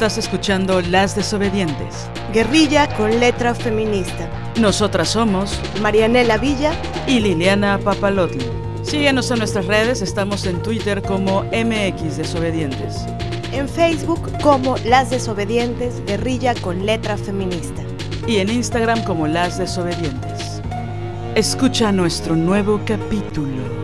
Estás escuchando Las Desobedientes. Guerrilla con letra feminista. Nosotras somos Marianela Villa y Liliana Papalotli. Síguenos en nuestras redes, estamos en Twitter como MX Desobedientes. En Facebook como Las Desobedientes, Guerrilla con letra feminista. Y en Instagram como Las Desobedientes. Escucha nuestro nuevo capítulo.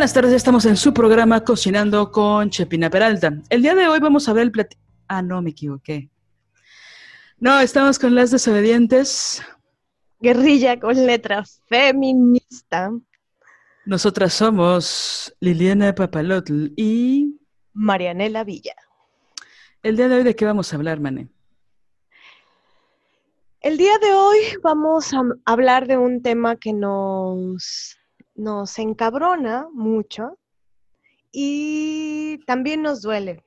Buenas tardes, estamos en su programa Cocinando con Chepina Peralta. El día de hoy vamos a ver el platillo. Ah, no, me equivoqué. No, estamos con las desobedientes. Guerrilla con letra feminista. Nosotras somos Liliana Papalotl y Marianela Villa. El día de hoy, ¿de qué vamos a hablar, Mane? El día de hoy vamos a hablar de un tema que nos nos encabrona mucho y también nos duele.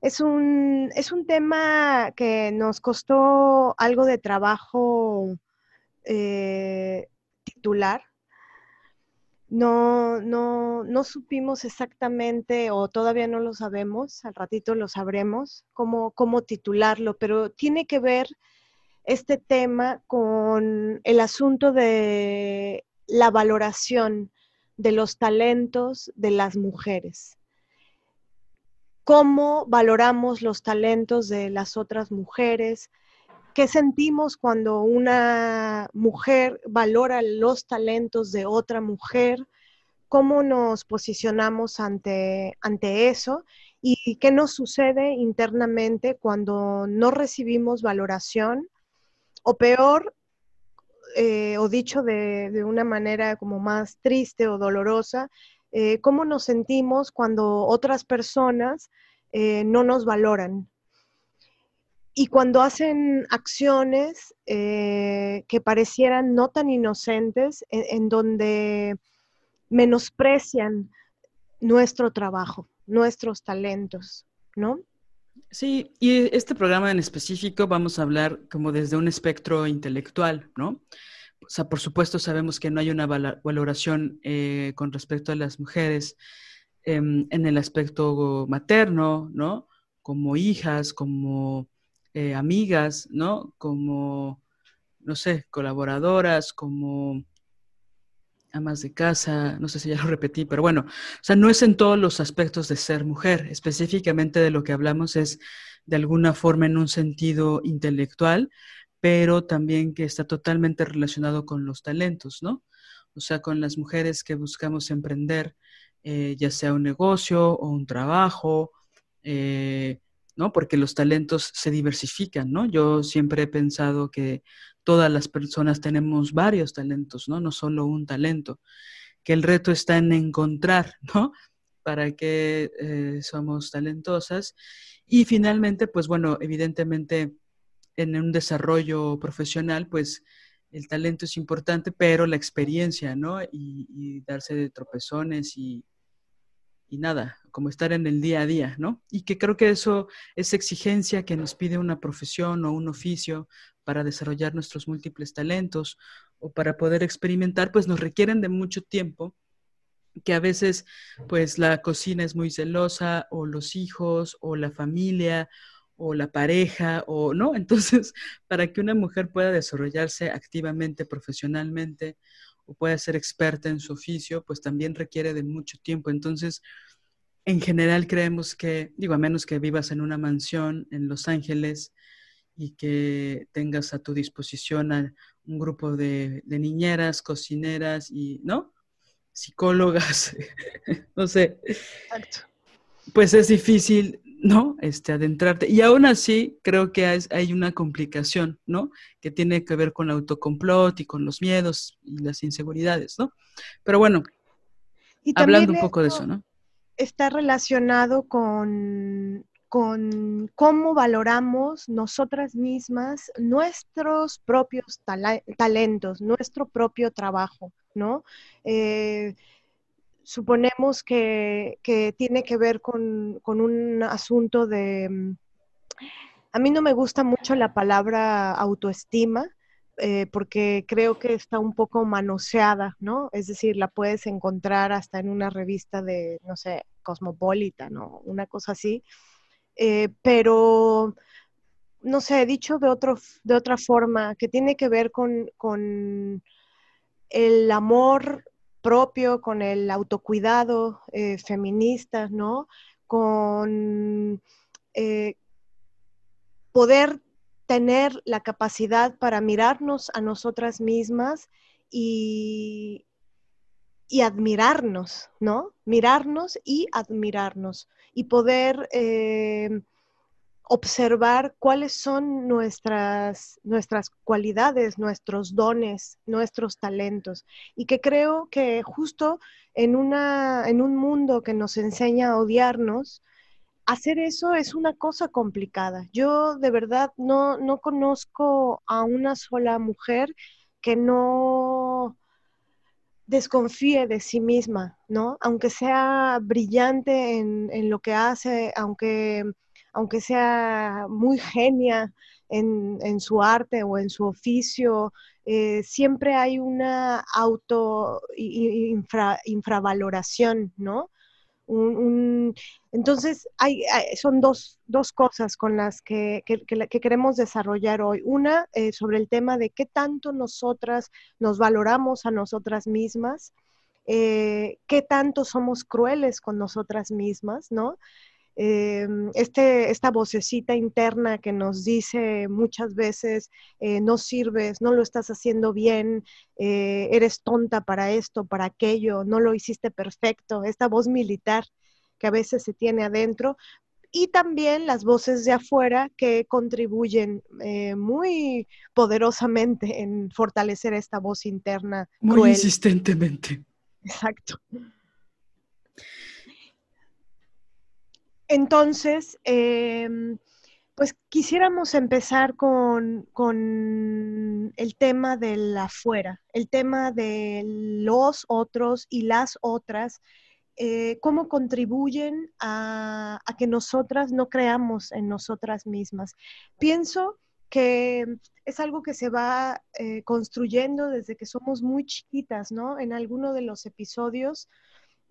Es un, es un tema que nos costó algo de trabajo eh, titular. No, no, no supimos exactamente o todavía no lo sabemos, al ratito lo sabremos, cómo, cómo titularlo, pero tiene que ver este tema con el asunto de la valoración de los talentos de las mujeres. ¿Cómo valoramos los talentos de las otras mujeres? ¿Qué sentimos cuando una mujer valora los talentos de otra mujer? ¿Cómo nos posicionamos ante, ante eso? ¿Y qué nos sucede internamente cuando no recibimos valoración? O peor, eh, o dicho de, una manera como más triste o dolorosa, eh, cómo nos sentimos cuando otras personas eh, no nos valoran. Y cuando hacen acciones que parecieran no tan inocentes, en donde menosprecian nuestro trabajo, nuestros talentos, ¿no? Sí, y este programa en específico vamos a hablar como desde un espectro intelectual, ¿no? O sea, por supuesto sabemos que no hay una valoración eh, con respecto a las mujeres em, en el aspecto materno, ¿no? Como hijas, como eh, amigas, ¿no? Como, no sé, colaboradoras, como amas de casa, no sé si ya lo repetí, pero bueno, o sea, no es en todos los aspectos de ser mujer, específicamente de lo que hablamos es de alguna forma en un sentido intelectual, pero también que está totalmente relacionado con los talentos, ¿no? O sea, con las mujeres que buscamos emprender, eh, ya sea un negocio o un trabajo, eh, ¿no? Porque los talentos se diversifican, ¿no? Yo siempre he pensado que todas las personas tenemos varios talentos, ¿no? No solo un talento, que el reto está en encontrar, ¿no? Para qué eh, somos talentosas. Y finalmente, pues bueno, evidentemente en un desarrollo profesional, pues el talento es importante, pero la experiencia, ¿no? Y, y darse de tropezones y, y nada, como estar en el día a día, ¿no? Y que creo que eso es exigencia que nos pide una profesión o un oficio para desarrollar nuestros múltiples talentos o para poder experimentar, pues nos requieren de mucho tiempo que a veces pues la cocina es muy celosa o los hijos o la familia o la pareja o no, entonces para que una mujer pueda desarrollarse activamente profesionalmente o pueda ser experta en su oficio, pues también requiere de mucho tiempo. Entonces, en general creemos que, digo, a menos que vivas en una mansión en Los Ángeles y que tengas a tu disposición a un grupo de, niñeras, cocineras y, ¿no? Psicólogas, no sé. Exacto. Pues es difícil ¿no? Este, adentrarte. Y aún así, creo que hay, una complicación, ¿no? Que tiene que ver con el autocomplot y con los miedos y las inseguridades, ¿no? Pero bueno, hablando un poco de eso, ¿no? está relacionado con, con cómo valoramos nosotras mismas nuestros propios talentos, nuestro propio trabajo, ¿no? Eh, suponemos que, tiene que ver con, un asunto de... A mí no me gusta mucho la palabra autoestima, eh, porque creo que está un poco manoseada, ¿no? Es decir, la puedes encontrar hasta en una revista de, no sé, Cosmopolitan, ¿no? Una cosa así. Eh, pero, no sé, dicho de, otro, de otra forma, que tiene que ver con, con el amor propio, con el autocuidado eh, feminista, ¿no? Con eh, poder tener la capacidad para mirarnos a nosotras mismas y, admirarnos, ¿no? Mirarnos y admirarnos y poder eh, observar cuáles son nuestras, nuestras cualidades, nuestros dones, nuestros talentos. Y que creo que justo en, una, en un mundo que nos enseña a odiarnos, hacer eso es una cosa complicada. Yo de verdad no, no conozco a una sola mujer que no desconfíe de sí misma, ¿no? Aunque sea brillante en, lo que hace, aunque, aunque sea muy genia en, su arte o en su oficio, eh, siempre hay una auto infravaloración, ¿no? entonces, hay, son dos, cosas con las que, queremos desarrollar hoy. Una, eh, sobre el tema de qué tanto nosotras nos valoramos a nosotras mismas, eh, qué tanto somos crueles con nosotras mismas, ¿no? Eh, este, esta vocecita interna que nos dice muchas veces, no sirves, no lo estás haciendo bien, eres tonta para esto, para aquello, no lo hiciste perfecto, esta voz militar que a veces se tiene adentro, y también las voces de afuera que contribuyen eh, muy poderosamente en fortalecer esta voz interna. Muy insistentemente. Exacto. Entonces, em, pues quisiéramos empezar con, con, el tema del afuera, el tema de los otros y las otras eh, cómo contribuyen a, que nosotras no creamos en nosotras mismas. Pienso que es algo que se va eh, construyendo desde que somos muy chiquitas, ¿no? En alguno de los episodios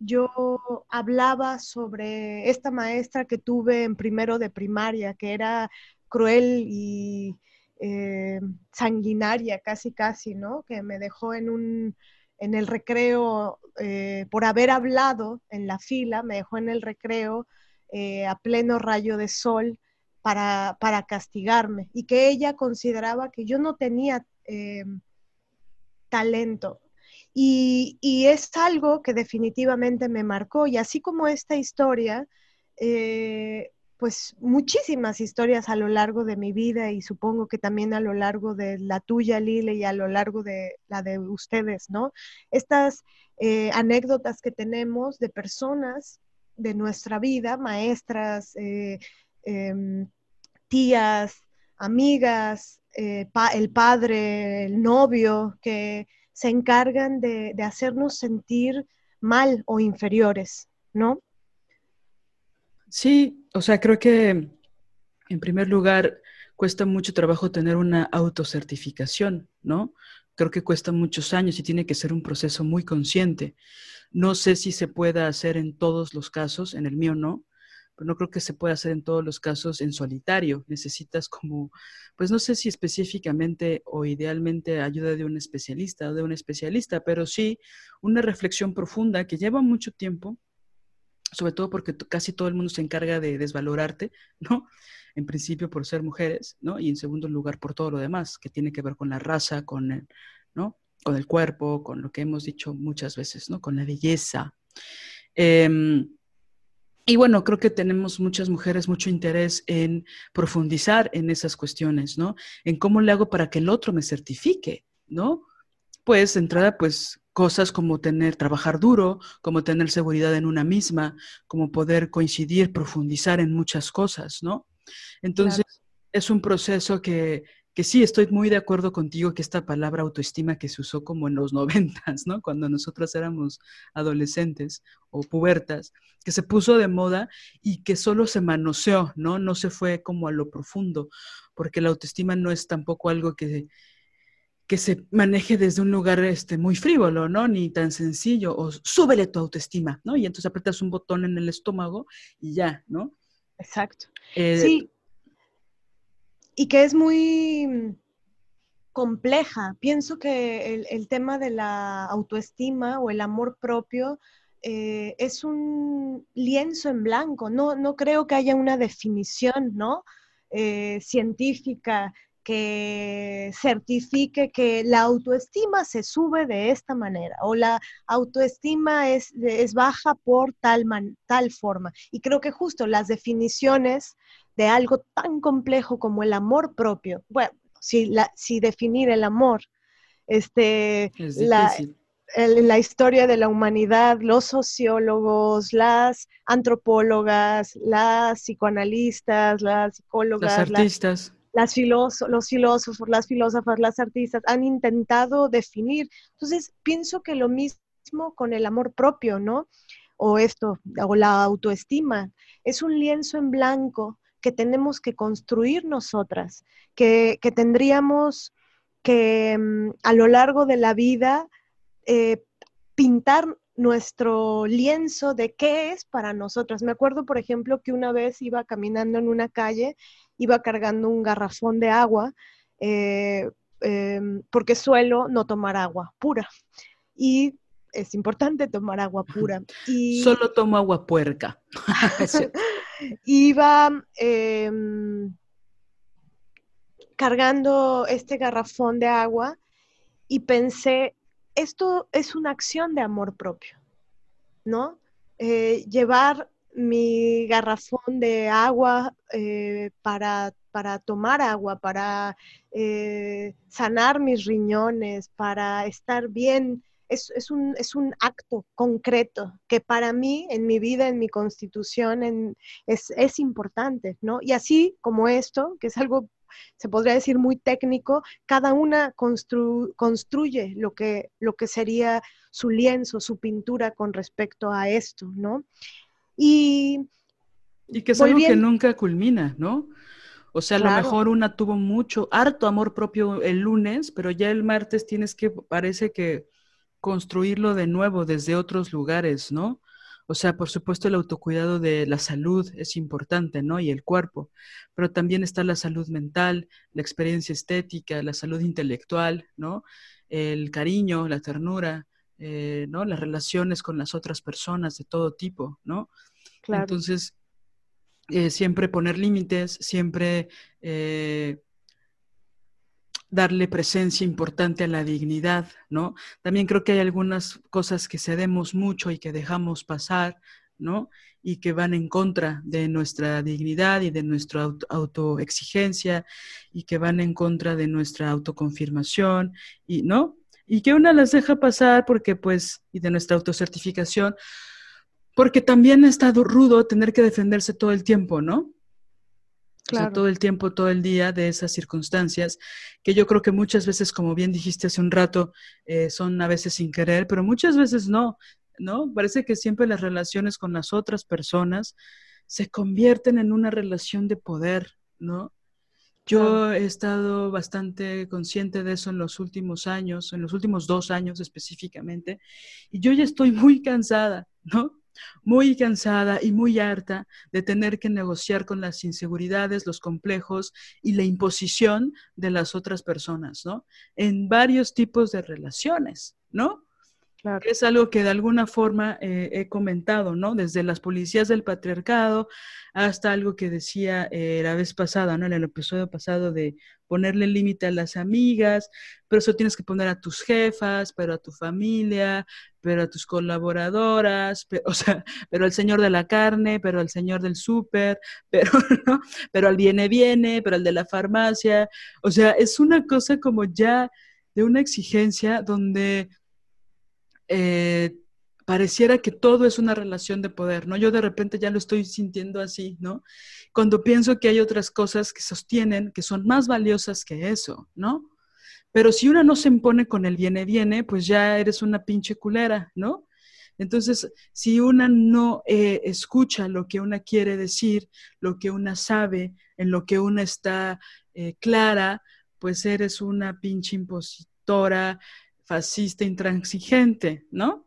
yo hablaba sobre esta maestra que tuve en primero de primaria, que era cruel y eh, sanguinaria, casi, casi, ¿no? Que me dejó en un, en el recreo, eh, por haber hablado en la fila, me dejó en el recreo eh, a pleno rayo de sol para, castigarme y que ella consideraba que yo no tenía eh, talento. Y, es algo que definitivamente me marcó. Y así como esta historia, pues muchísimas historias a lo largo de mi vida y supongo que también a lo largo de la tuya, Lile, y a lo largo de la de ustedes, ¿no? Estas eh, anécdotas que tenemos de personas de nuestra vida, maestras, eh, em, tías, amigas, eh, el padre, el novio, que se encargan de hacernos sentir mal o inferiores, ¿no? Sí, o sea, creo que en primer lugar cuesta mucho trabajo tener una autocertificación, ¿no? Creo que cuesta muchos años y tiene que ser un proceso muy consciente. No sé si se pueda hacer en todos los casos, en el mío no, pero no creo que se pueda hacer en todos los casos en solitario. Necesitas como, pues no sé si específicamente o idealmente ayuda de un especialista o de un especialista, pero sí una reflexión profunda que lleva mucho tiempo sobre todo porque casi todo el mundo se encarga de desvalorarte, ¿no? En principio por ser mujeres, ¿no? Y en segundo lugar por todo lo demás, que tiene que ver con la raza, con el, ¿no? Con el cuerpo, con lo que hemos dicho muchas veces, ¿no? Con la belleza. Em, y bueno, creo que tenemos muchas mujeres mucho interés en profundizar en esas cuestiones, ¿no? En cómo le hago para que el otro me certifique, ¿no? Pues de entrada, pues cosas como tener, trabajar duro, como tener seguridad en una misma, como poder coincidir, profundizar en muchas cosas, ¿no? Entonces, es un proceso que, que sí, estoy muy de acuerdo contigo que esta palabra autoestima que se usó como en los noventas, ¿no? Cuando nosotros éramos adolescentes o pubertas, que se puso de moda y que solo se manoseó, ¿no? No se fue como a lo profundo, porque la autoestima no es tampoco algo que, que se maneje desde un lugar este, muy frívolo, ¿no? Ni tan sencillo, o súbele tu autoestima, ¿no? Y entonces apretas un botón en el estómago y ya, ¿no? Exacto. Eh, sí, y que es muy compleja. Pienso que el, tema de la autoestima o el amor propio eh, es un lienzo en blanco. No, no creo que haya una definición ¿no? Eh, científica que certifique que la autoestima se sube de esta manera o la autoestima es, es baja por tal, tal forma. Y creo que justo las definiciones de algo tan complejo como el amor propio. Bueno, si, la, si definir el amor, este, la, la historia de la humanidad, los sociólogos, las antropólogas, las psicoanalistas, las psicólogas, las artistas. Las, los filósofos, las filósofas, las artistas han intentado definir. Entonces, pienso que lo mismo con el amor propio, ¿no? O esto, o la autoestima. Es un lienzo en blanco que tenemos que construir nosotras, que, tendríamos que mm, a lo largo de la vida eh, pintar nuestro lienzo de qué es para nosotras. Me acuerdo, por ejemplo, que una vez iba caminando en una calle, iba cargando un garrafón de agua, eh, em, porque suelo no tomar agua pura. Y es importante tomar agua pura. Y... Solo tomo agua puerca. Iba em, cargando este garrafón de agua y pensé, esto es una acción de amor propio, ¿no? Eh, llevar mi garrafón de agua eh, para, para, tomar agua, para eh, sanar mis riñones, para estar bien es, un, es un acto concreto que para mí, en mi vida, en mi constitución, es, importante, ¿no? Y así como esto, que es algo, se podría decir, muy técnico, cada una construye lo que, lo que sería su lienzo, su pintura con respecto a esto, ¿no? Y, y que es algo que nunca culmina, ¿no? O sea, a lo mejor una tuvo mucho, harto amor propio el lunes, pero ya el martes tienes que, parece que construirlo de nuevo desde otros lugares, ¿no? O sea, por supuesto el autocuidado de la salud es importante, ¿no? Y el cuerpo, pero también está la salud mental, la experiencia estética, la salud intelectual, ¿no? El cariño, la ternura, eh, ¿no? Las relaciones con las otras personas de todo tipo, ¿no? Claro. Entonces, eh, siempre poner límites, siempre eh, darle presencia importante a la dignidad, ¿no? También creo que hay algunas cosas que cedemos mucho y que dejamos pasar, ¿no? Y que van en contra de nuestra dignidad y de nuestra autoexigencia y que van en contra de nuestra autoconfirmación y, ¿no? Y que una las deja pasar porque, pues, y de nuestra autocertificación, porque también ha estado rudo tener que defenderse todo el tiempo, ¿no? Todo el tiempo, todo el día de esas circunstancias, que yo creo que muchas veces, como bien dijiste hace un rato, eh, son a veces sin querer, pero muchas veces no, ¿no? Parece que siempre las relaciones con las otras personas se convierten en una relación de poder, ¿no? Yo he estado bastante consciente de eso en los últimos años, en los últimos dos años específicamente, y yo ya estoy muy cansada, ¿no? Muy cansada y muy harta de tener que negociar con las inseguridades, los complejos y la imposición de las otras personas, ¿no? En varios tipos de relaciones, ¿no? Es algo que de alguna forma eh, he comentado, ¿no? Desde las policías del patriarcado hasta algo que decía eh, la vez pasada, ¿no? En el episodio pasado de ponerle límite a las amigas, pero eso tienes que poner a tus jefas, pero a tu familia, pero a tus colaboradoras, pero, o sea, pero al señor de la carne, pero al señor del súper, pero, ¿no? Pero al viene viene, pero al de la farmacia. O sea, es una cosa como ya de una exigencia donde eh, pareciera que todo es una relación de poder, ¿no? Yo de repente ya lo estoy sintiendo así, ¿no? Cuando pienso que hay otras cosas que sostienen, que son más valiosas que eso, ¿no? Pero si una no se impone con el viene, viene, pues ya eres una pinche culera, ¿no? Entonces, si una no eh, escucha lo que una quiere decir, lo que una sabe, en lo que una está eh, clara, pues eres una pinche impositora, fascista, intransigente, ¿no?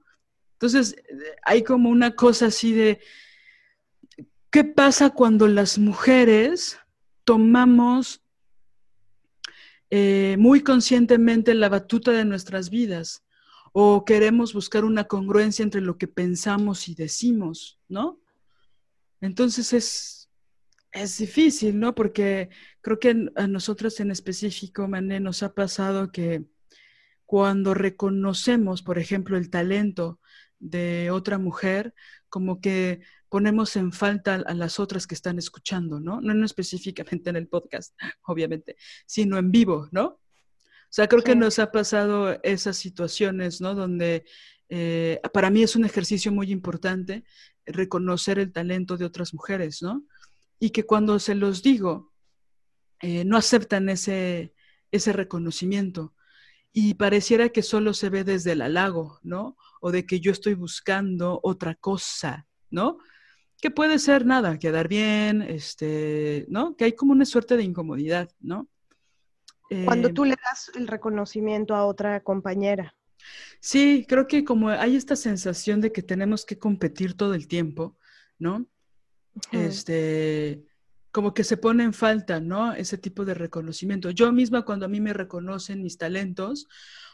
Entonces, hay como una cosa así de, ¿qué pasa cuando las mujeres tomamos eh, muy conscientemente la batuta de nuestras vidas? o queremos buscar una congruencia entre lo que pensamos y decimos, ¿no? Entonces es, es difícil, ¿no? Porque creo que a nosotros en específico, Mané, nos ha pasado que cuando reconocemos, por ejemplo, el talento de otra mujer, como que ponemos en falta a las otras que están escuchando, ¿no? No, específicamente en el podcast, obviamente, sino en vivo, ¿no? O sea, creo que nos ha pasado esas situaciones, ¿no? Donde eh, para mí es un ejercicio muy importante reconocer el talento de otras mujeres, ¿no? Y que cuando se los digo, eh, no aceptan ese, ese reconocimiento. Y pareciera que solo se ve desde el halago, ¿no? O de que yo estoy buscando otra cosa, ¿no? Que puede ser nada, quedar bien, este, ¿no? Que hay como una suerte de incomodidad, ¿no? Cuando eh, tú le das el reconocimiento a otra compañera. Sí, creo que como hay esta sensación de que tenemos que competir todo el tiempo, ¿no? Este, como que se pone en falta, ¿no? Ese tipo de reconocimiento. Yo misma cuando a mí me reconocen mis talentos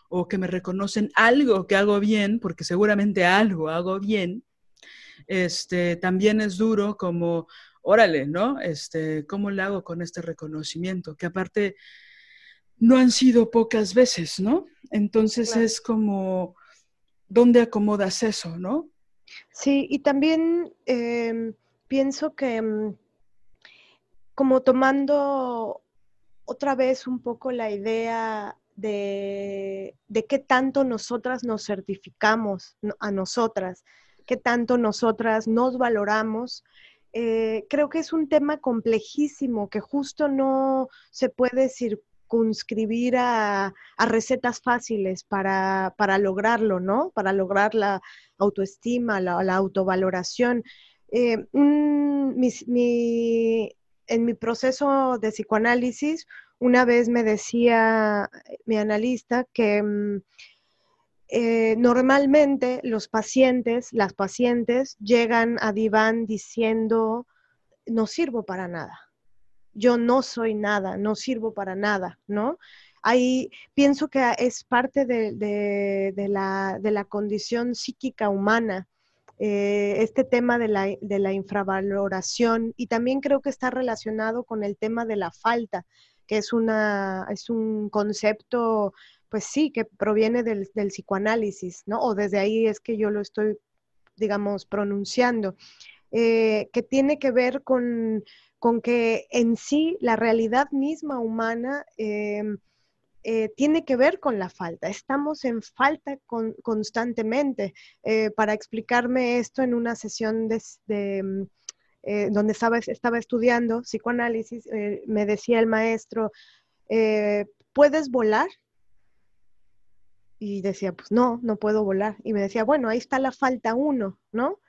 o que me reconocen algo que hago bien, porque seguramente algo hago bien, este, también es duro como, órale, ¿no? Este, ¿cómo le hago con este reconocimiento? Que aparte no han sido pocas veces, ¿no? Entonces es como, ¿dónde acomodas eso, no? Sí, y también em, pienso que mm, como tomando otra vez un poco la idea de, de qué tanto nosotras nos certificamos a nosotras, qué tanto nosotras nos valoramos, eh, creo que es un tema complejísimo que justo no se puede circunscribir a, recetas fáciles para, lograrlo, ¿no? Para lograr la autoestima, la, autovaloración. Eh, en mi proceso de psicoanálisis, una vez me decía mi analista que mm, eh, normalmente los pacientes, las pacientes llegan a diván diciendo, no sirvo para nada yo no soy nada, no sirvo para nada, ¿no? Ahí pienso que es parte de, la, condición psíquica humana, eh, este tema de la, infravaloración y también creo que está relacionado con el tema de la falta, que es, una, es un concepto, pues sí, que proviene del, psicoanálisis, ¿no? O desde ahí es que yo lo estoy, digamos, pronunciando, eh, que tiene que ver con con que en sí la realidad misma humana em, eh, tiene que ver con la falta. Estamos en falta constantemente. Eh, para explicarme esto en una sesión em, eh, donde estaba, estaba, estudiando psicoanálisis, me decía el maestro, ¿puedes volar? Y decía, pues no, no puedo volar. Y me decía, bueno, ahí está la falta uno, ¿no?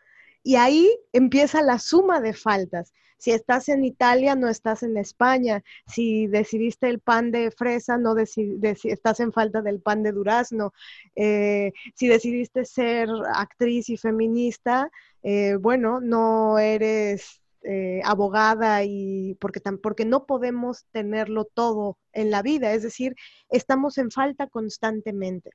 Y ahí empieza la suma de faltas. Si estás en Italia, no estás en España. Si decidiste el pan de fresa, no estás en falta del pan de durazno. Eh, si decidiste ser actriz y feminista, eh, bueno, no eres eh, abogada y porque, porque no podemos tenerlo todo en la vida, es decir, estamos en falta constantemente.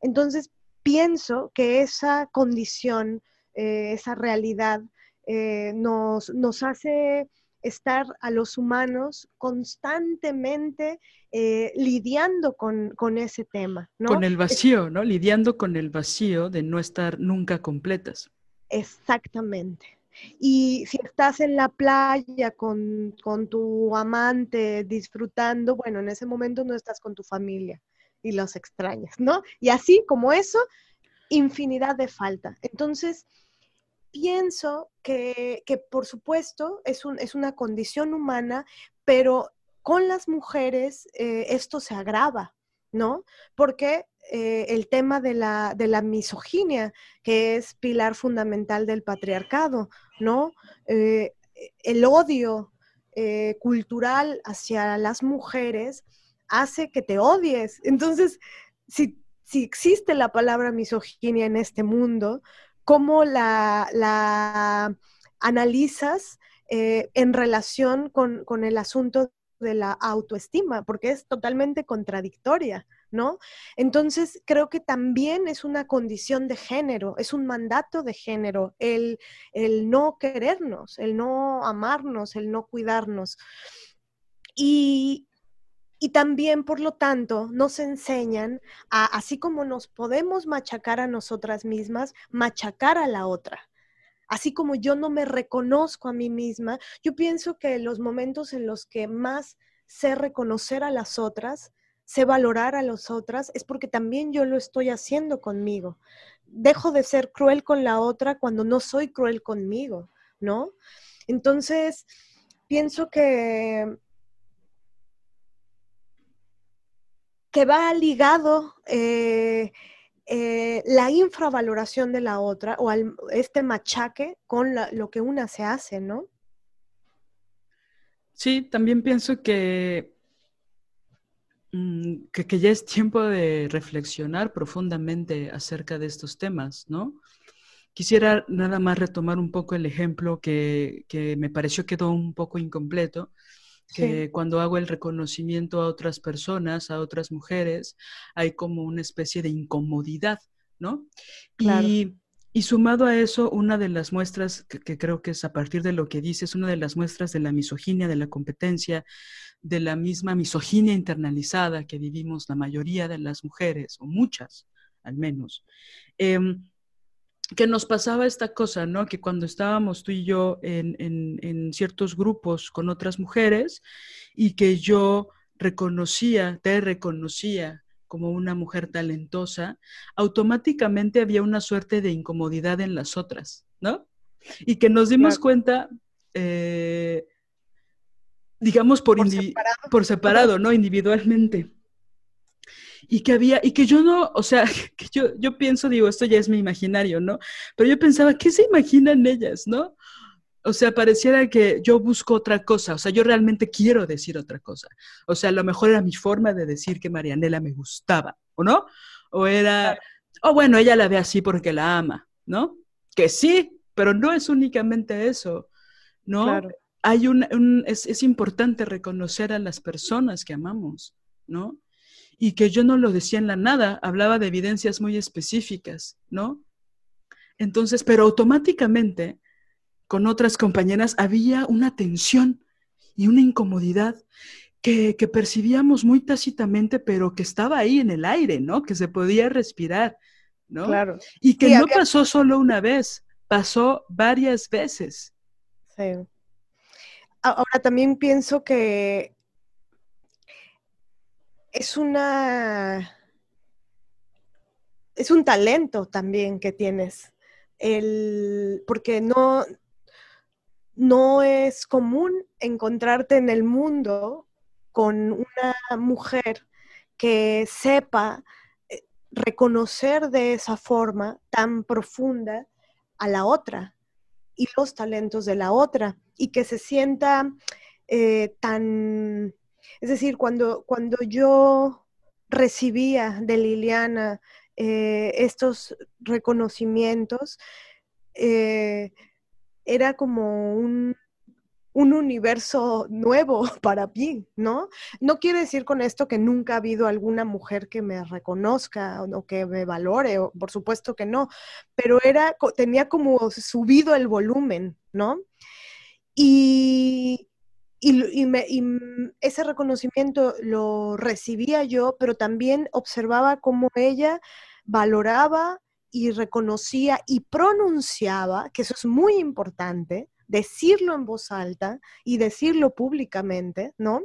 Entonces, pienso que esa condición eh, esa realidad, eh, nos, nos, hace estar a los humanos constantemente eh, lidiando con, ese tema. Con el vacío, ¿no? Lidiando con el vacío de no estar nunca completas. Exactamente. Y si estás en la playa con, con, tu amante disfrutando, bueno, en ese momento no estás con tu familia y los extrañas, ¿no? Y así como eso, infinidad de falta. Entonces, pienso que, por supuesto es, es, una condición humana, pero con las mujeres eh, esto se agrava, ¿no? Porque eh, el tema de la, de la, misoginia, que es pilar fundamental del patriarcado, ¿no? Eh, el odio cultural hacia las mujeres hace que te odies. Entonces, si, si existe la palabra misoginia en este mundo, ¿cómo la, analizas eh, en relación con, el asunto de la autoestima? Porque es totalmente contradictoria. ¿no? Entonces, creo que también es una condición de género, es un mandato de género, el, el, no querernos, el no amarnos, el no cuidarnos. Y, y también, por lo tanto, nos enseñan a, así como nos podemos machacar a nosotras mismas, machacar a la otra. Así como yo no me reconozco a mí misma, yo pienso que los momentos en los que más sé reconocer a las otras, sé valorar a las otras, es porque también yo lo estoy haciendo conmigo. Dejo de ser cruel con la otra cuando no soy cruel conmigo, ¿no? Entonces, pienso que que va ligado eh, eh, la infravaloración de la otra o este machaque con lo que una se hace, ¿no? Sí, también pienso mm, que, que, ya es tiempo de reflexionar profundamente acerca de estos temas, ¿no? Quisiera nada más retomar un poco el ejemplo que, que me pareció quedó un poco incompleto, que cuando hago el reconocimiento a otras personas, a otras mujeres, hay como una especie de incomodidad, ¿no? Y, sumado a eso, una de las muestras que, creo que es a partir de lo que dices, una de las muestras de la misoginia, de la competencia, de la misma misoginia internalizada que vivimos la mayoría de las mujeres, o muchas al menos, em, que nos pasaba esta cosa, ¿no? Que cuando estábamos tú y yo en, en, ciertos grupos con otras mujeres y que yo reconocía, te reconocía como una mujer talentosa, automáticamente había una suerte de incomodidad en las otras, ¿no? Y que nos dimos cuenta, eh, digamos, por, por separado, ¿no? Individualmente y que había, y que yo no, o sea, que yo, yo pienso, digo, esto ya es mi imaginario, ¿no? Pero yo pensaba, ¿qué se imaginan ellas, no? O sea, pareciera que yo busco otra cosa, o sea, yo realmente quiero decir otra cosa. O sea, a lo mejor era mi forma de decir que Marianela me gustaba, ¿o no? O era, o bueno, ella la ve así porque la ama, ¿no? Que sí, pero no es únicamente eso, ¿no? Claro. Hay un, un es, es importante reconocer a las personas que amamos, ¿no? Y que yo no lo decía en la nada, hablaba de evidencias muy específicas, ¿no? Entonces, pero automáticamente con otras compañeras había una tensión y una incomodidad que, percibíamos muy tácitamente, pero que estaba ahí en el aire, ¿no? Que se podía respirar, ¿no? Claro. Y que no pasó solo una vez, pasó varias veces. Sí. Ahora también pienso que es una es un talento también que tienes. El, porque no, no es común encontrarte en el mundo con una mujer que sepa eh, reconocer de esa forma tan profunda a la otra y los talentos de la otra y que se sienta eh, tan es decir, cuando, cuando yo recibía de Liliana eh, estos reconocimientos, eh, era como un, universo nuevo para mí, ¿no? No quiere decir con esto que nunca ha habido alguna mujer que me reconozca o que me valore, por supuesto que no, pero era, tenía como subido el volumen, ¿no? Y, y, ese reconocimiento lo recibía yo, pero también observaba cómo ella valoraba y reconocía y pronunciaba, que eso es muy importante, decirlo en voz alta y decirlo públicamente, ¿no?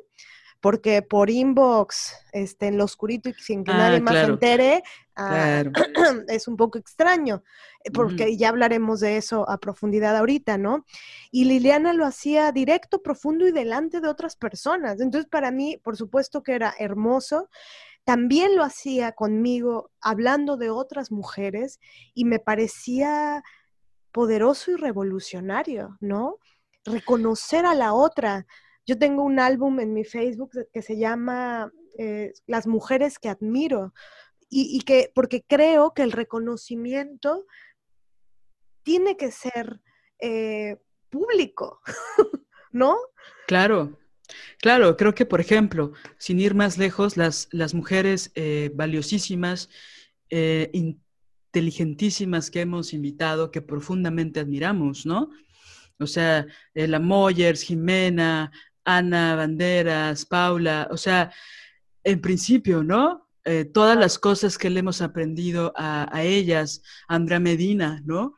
Porque por inbox, este, en lo oscurito y sin que ah, nadie más se entere, ah, es un poco extraño, eh, porque ya hablaremos de eso a profundidad ahorita, ¿no? Y Liliana lo hacía directo, profundo y delante de otras personas. Entonces, para mí, por supuesto que era hermoso. También lo hacía conmigo hablando de otras mujeres y me parecía poderoso y revolucionario, ¿no? Reconocer a la otra. Yo tengo un álbum en mi Facebook que se llama eh, Las mujeres que admiro y, que porque creo que el reconocimiento tiene que ser eh, público, ¿no? Claro, claro, creo que por ejemplo, sin ir más lejos, las, las mujeres eh, valiosísimas, inteligentísimas que hemos invitado, que profundamente admiramos, ¿no? O sea, la Moyers, Jimena, Ana Banderas, Paula, o sea, en principio, ¿no? Eh, todas las cosas que le hemos aprendido a, ellas, Andrea Medina, ¿no?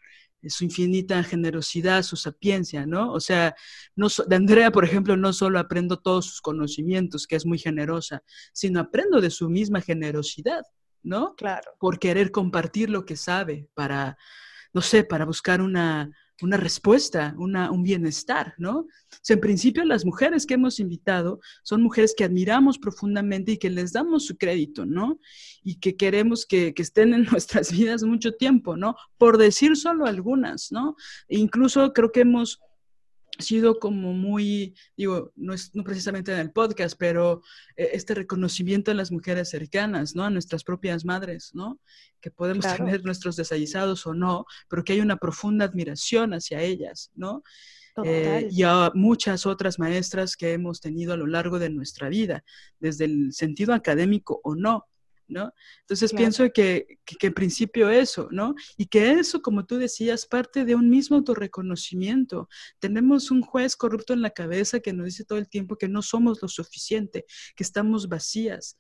Su infinita generosidad, su sapiencia, ¿no? O sea, no de Andrea, por ejemplo, no solo aprendo todos sus conocimientos, que es muy generosa, sino aprendo de su misma generosidad, ¿no? Claro. Por querer compartir lo que sabe para, no sé, para buscar una, una respuesta, un bienestar, ¿no? O en principio las mujeres que hemos invitado son mujeres que admiramos profundamente y que les damos su crédito, ¿no? Y que queremos que, que estén en nuestras vidas mucho tiempo, ¿no? Por decir solo algunas, ¿no? E incluso creo que hemos sido como muy, digo, no es no precisamente en el podcast, pero eh, este reconocimiento a las mujeres cercanas, ¿no? A nuestras propias madres, ¿no? Que podemos tener nuestros desaguisados o no, pero que hay una profunda admiración hacia ellas, ¿no? Eh, y a muchas otras maestras que hemos tenido a lo largo de nuestra vida, desde el sentido académico o no, ¿no? Entonces pienso que, que, en principio eso, ¿no? Y que eso, como tú decías, parte de un mismo autorreconocimiento. Tenemos un juez corrupto en la cabeza que nos dice todo el tiempo que no somos lo suficiente, que estamos vacías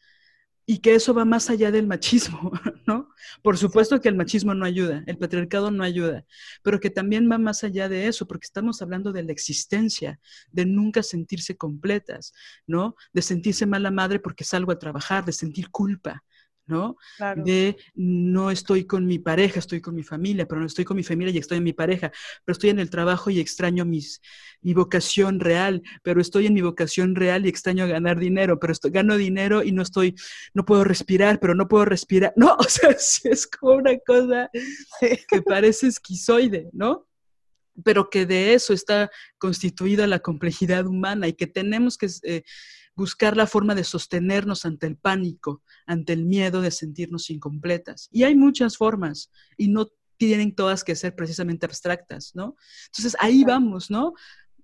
y que eso va más allá del machismo, ¿no? Por supuesto que el machismo no ayuda, el patriarcado no ayuda, pero que también va más allá de eso, porque estamos hablando de la existencia, de nunca sentirse completas, ¿no? De sentirse mala madre porque salgo a trabajar, de sentir culpa, ¿no? De no estoy con mi pareja, estoy con mi familia, pero no estoy con mi familia y estoy en mi pareja, pero estoy en el trabajo y extraño mis, mi vocación real, pero estoy en mi vocación real y extraño ganar dinero, pero estoy, gano dinero y no estoy, no puedo respirar, pero no puedo respirar. No, o sea, es como una cosa que parece esquizoide, ¿no? Pero que de eso está constituida la complejidad humana y que tenemos que... Eh, buscar la forma de sostenernos ante el pánico, ante el miedo de sentirnos incompletas. Y hay muchas formas y no tienen todas que ser precisamente abstractas, ¿no? Entonces ahí vamos, ¿no?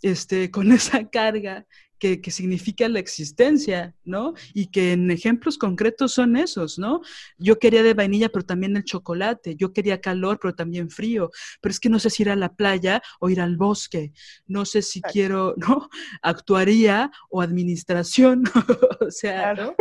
Este, con esa carga que, significa la existencia, ¿no? Y que en ejemplos concretos son esos, ¿no? Yo quería de vainilla, pero también el chocolate. Yo quería calor, pero también frío. Pero es que no sé si ir a la playa o ir al bosque. No sé si quiero, ¿no? Actuaría o administración. o sea, ¿no?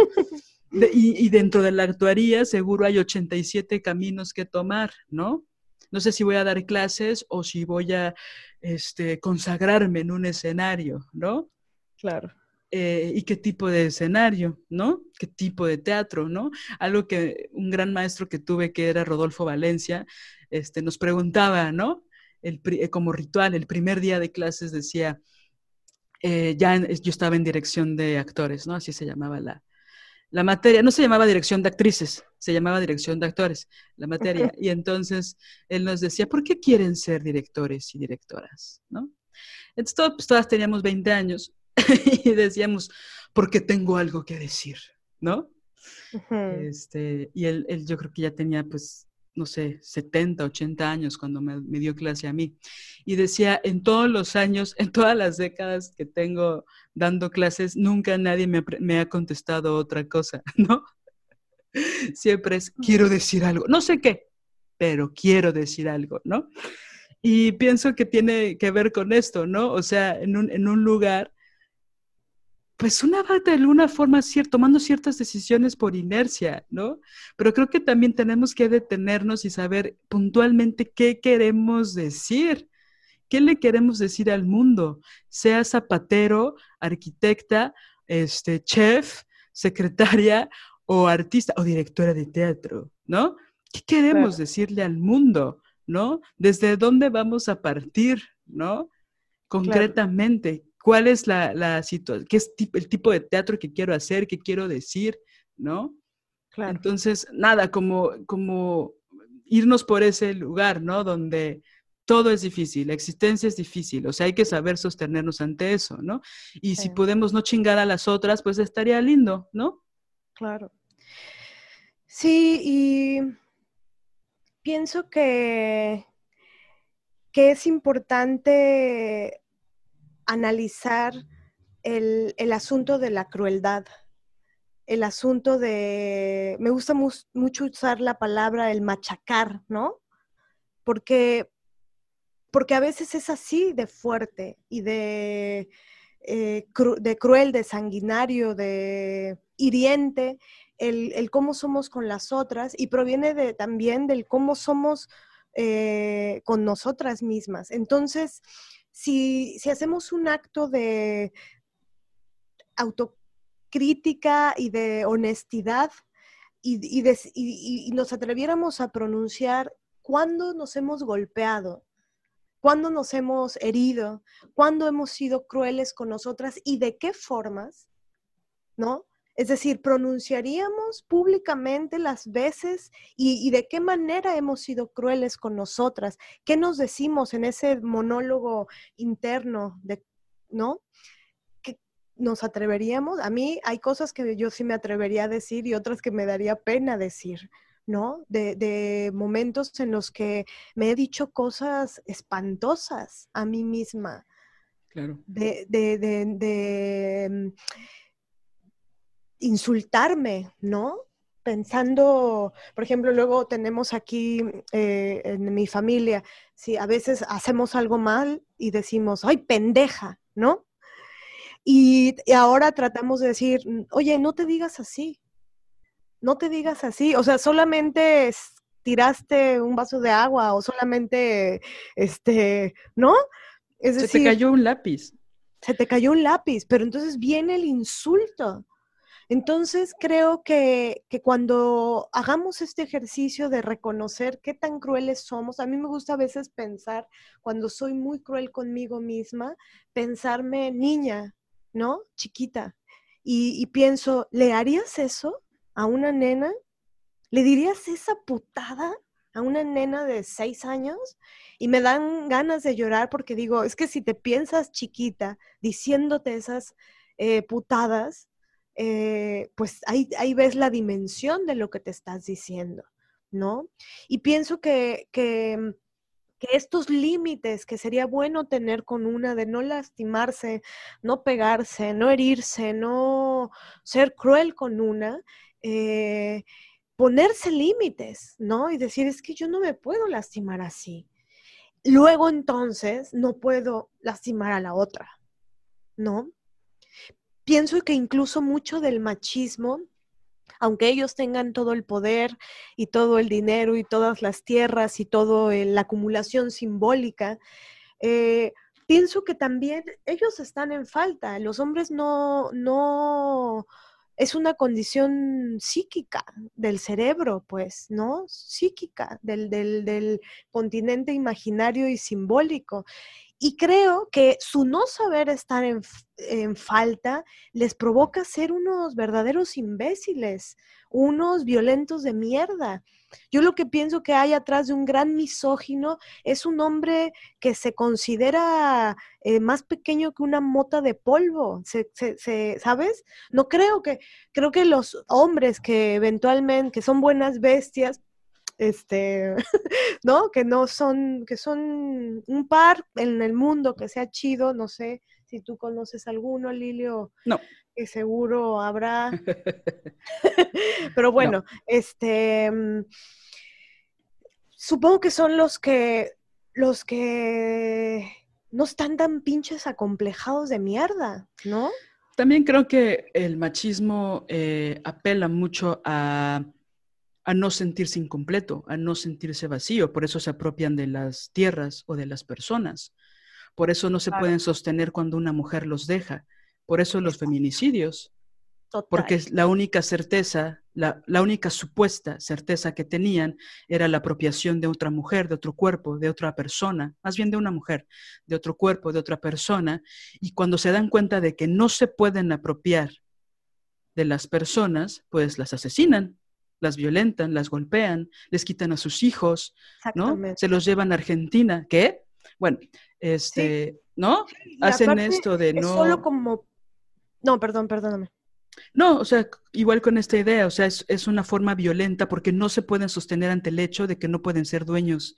y, y dentro de la actuaría seguro hay 87 caminos que tomar, ¿no? No sé si voy a dar clases o si voy a este, consagrarme en un escenario, ¿no? Claro. Eh, y qué tipo de escenario, ¿no? ¿Qué tipo de teatro, ¿no? Algo que un gran maestro que tuve, que era Rodolfo Valencia, este, nos preguntaba, ¿no? El, eh, como ritual, el primer día de clases decía, eh, ya yo estaba en dirección de actores, ¿no? Así se llamaba la, la materia, no se llamaba dirección de actrices, se llamaba dirección de actores, la materia. Y entonces él nos decía, ¿por qué quieren ser directores y directoras? ¿no? Entonces pues, todas teníamos 20 años y decíamos, porque tengo algo que decir, ¿no? este, y él, él, yo creo que ya tenía, pues, no sé, 70, 80 años cuando me, dio clase a mí. Y decía, en todos los años, en todas las décadas que tengo dando clases, nunca nadie me, me ha contestado otra cosa, ¿no? Siempre es, quiero decir algo, no sé qué, pero quiero decir algo, ¿no? Y pienso que tiene que ver con esto, ¿no? O sea, en un, en un lugar pues una va de alguna forma tomando ciertas decisiones por inercia, ¿no? Pero creo que también tenemos que detenernos y saber puntualmente qué queremos decir, qué le queremos decir al mundo, sea zapatero, arquitecta, este, chef, secretaria o artista o directora de teatro, ¿no? ¿Qué queremos decirle al mundo, ¿no? ¿Desde dónde vamos a partir, ¿no? Concretamente, ¿cuál es la, la situación? ¿Qué es el tipo de teatro que quiero hacer? ¿Qué quiero decir? ¿No? Claro. Entonces, nada, como, como irnos por ese lugar, ¿no? Donde todo es difícil, la existencia es difícil, o sea, hay que saber sostenernos ante eso, ¿no? Y si podemos no chingar a las otras, pues estaría lindo, ¿no? Claro. Sí, y pienso que, que es importante analizar el, el, asunto de la crueldad, el asunto de, me gusta mucho usar la palabra el machacar, ¿no? Porque porque a veces es así de fuerte y de, eh, de cruel, de sanguinario, de hiriente, el, cómo somos con las otras y proviene de, también del cómo somos eh, con nosotras mismas. Entonces, si, hacemos un acto de autocrítica y de honestidad y, y nos atreviéramos a pronunciar cuándo nos hemos golpeado, cuándo nos hemos herido, cuándo hemos sido crueles con nosotras y de qué formas, ¿no? Es decir, pronunciaríamos públicamente las veces y, de qué manera hemos sido crueles con nosotras, qué nos decimos en ese monólogo interno, de, ¿no? ¿Qué nos atreveríamos? A mí hay cosas que yo sí me atrevería a decir y otras que me daría pena decir. ¿no? De, momentos en los que me he dicho cosas espantosas a mí misma. Claro. De, de, mm, insultarme, ¿no? Pensando, por ejemplo, luego tenemos aquí eh, en mi familia, si a veces hacemos algo mal y decimos, ¡ay, pendeja! ¿No? Y, y ahora tratamos de decir, oye, no te digas así, no te digas así, o sea, solamente tiraste un vaso de agua o solamente, este, ¿no? Es se te cayó un lápiz. Se te cayó un lápiz, pero entonces viene el insulto. Entonces creo que, que, cuando hagamos este ejercicio de reconocer qué tan crueles somos, a mí me gusta a veces pensar, cuando soy muy cruel conmigo misma, pensarme niña, ¿no? Chiquita. Y, pienso, ¿le harías eso? a una nena? ¿Le dirías esa putada a una nena de seis años? Y me dan ganas de llorar porque digo, es que si te piensas chiquita diciéndote esas eh, putadas, eh, pues ahí, ahí, ves la dimensión de lo que te estás diciendo, ¿no? Y pienso que, que, que estos límites que sería bueno tener con una de no lastimarse, no pegarse, no herirse, no ser cruel con una, eh, ponerse límites, ¿no? Y decir, es que yo no me puedo lastimar así. Luego entonces no puedo lastimar a la otra, ¿no? Pienso que incluso mucho del machismo, aunque ellos tengan todo el poder y todo el dinero y todas las tierras y toda la acumulación simbólica, eh, pienso que también ellos están en falta. Los hombres no, no, es una condición psíquica del cerebro, pues, ¿no? Psíquica del, del, continente imaginario y simbólico. Y creo que su no saber estar en, en, falta les provoca ser unos verdaderos imbéciles, unos violentos de mierda. Yo lo que pienso que hay atrás de un gran misógino es un hombre que se considera eh, más pequeño que una mota de polvo, se, ¿sabes? No creo que, creo que los hombres que eventualmente, que son buenas bestias, este, ¿no? Que no son, que son un par en el mundo que sea chido, no sé si tú conoces alguno, Lilio. No. Que seguro habrá. Pero bueno, este, mm, supongo que son los que, los que no están tan pinches acomplejados de mierda, ¿no? También creo que el machismo eh, apela mucho a a no sentirse incompleto, a no sentirse vacío. Por eso se apropian de las tierras o de las personas. Por eso no se pueden sostener cuando una mujer los deja, Por eso los feminicidios. Porque la única certeza, la, la, única supuesta certeza que tenían era la apropiación de otra mujer, de otro cuerpo, de otra persona, más bien de una mujer, de otro cuerpo, de otra persona. Y cuando se dan cuenta de que no se pueden apropiar de las personas, pues las asesinan, las violentan, las golpean, les quitan a sus hijos, ¿no? Se los llevan a Argentina. ¿Qué? Bueno, este, ¿no? Hacen esto de no. Solo como. No, perdón, perdóname. No, o sea, igual con esta idea, o sea, es, una forma violenta porque no se pueden sostener ante el hecho de que no pueden ser dueños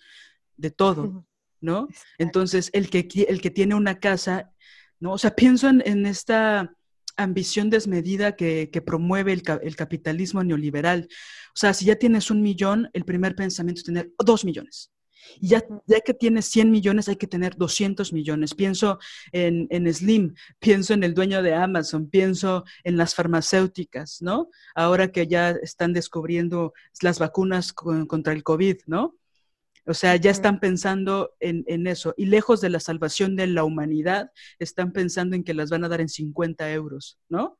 de todo, ¿no? Entonces, el que, el que tiene una casa, ¿no? O sea, pienso en, esta ambición desmedida que, promueve el, el, capitalismo neoliberal. O sea, si ya tienes un millón, el primer pensamiento es tener dos millones. Y ya, ya que tienes 100 millones, hay que tener 200 millones. Pienso en, Slim, pienso en el dueño de Amazon, pienso en las farmacéuticas, ¿no? Ahora que ya están descubriendo las vacunas contra el COVID, ¿no? O sea, ya están pensando en, en, eso. Y lejos de la salvación de la humanidad, están pensando en que las van a dar en 50 euros, ¿no?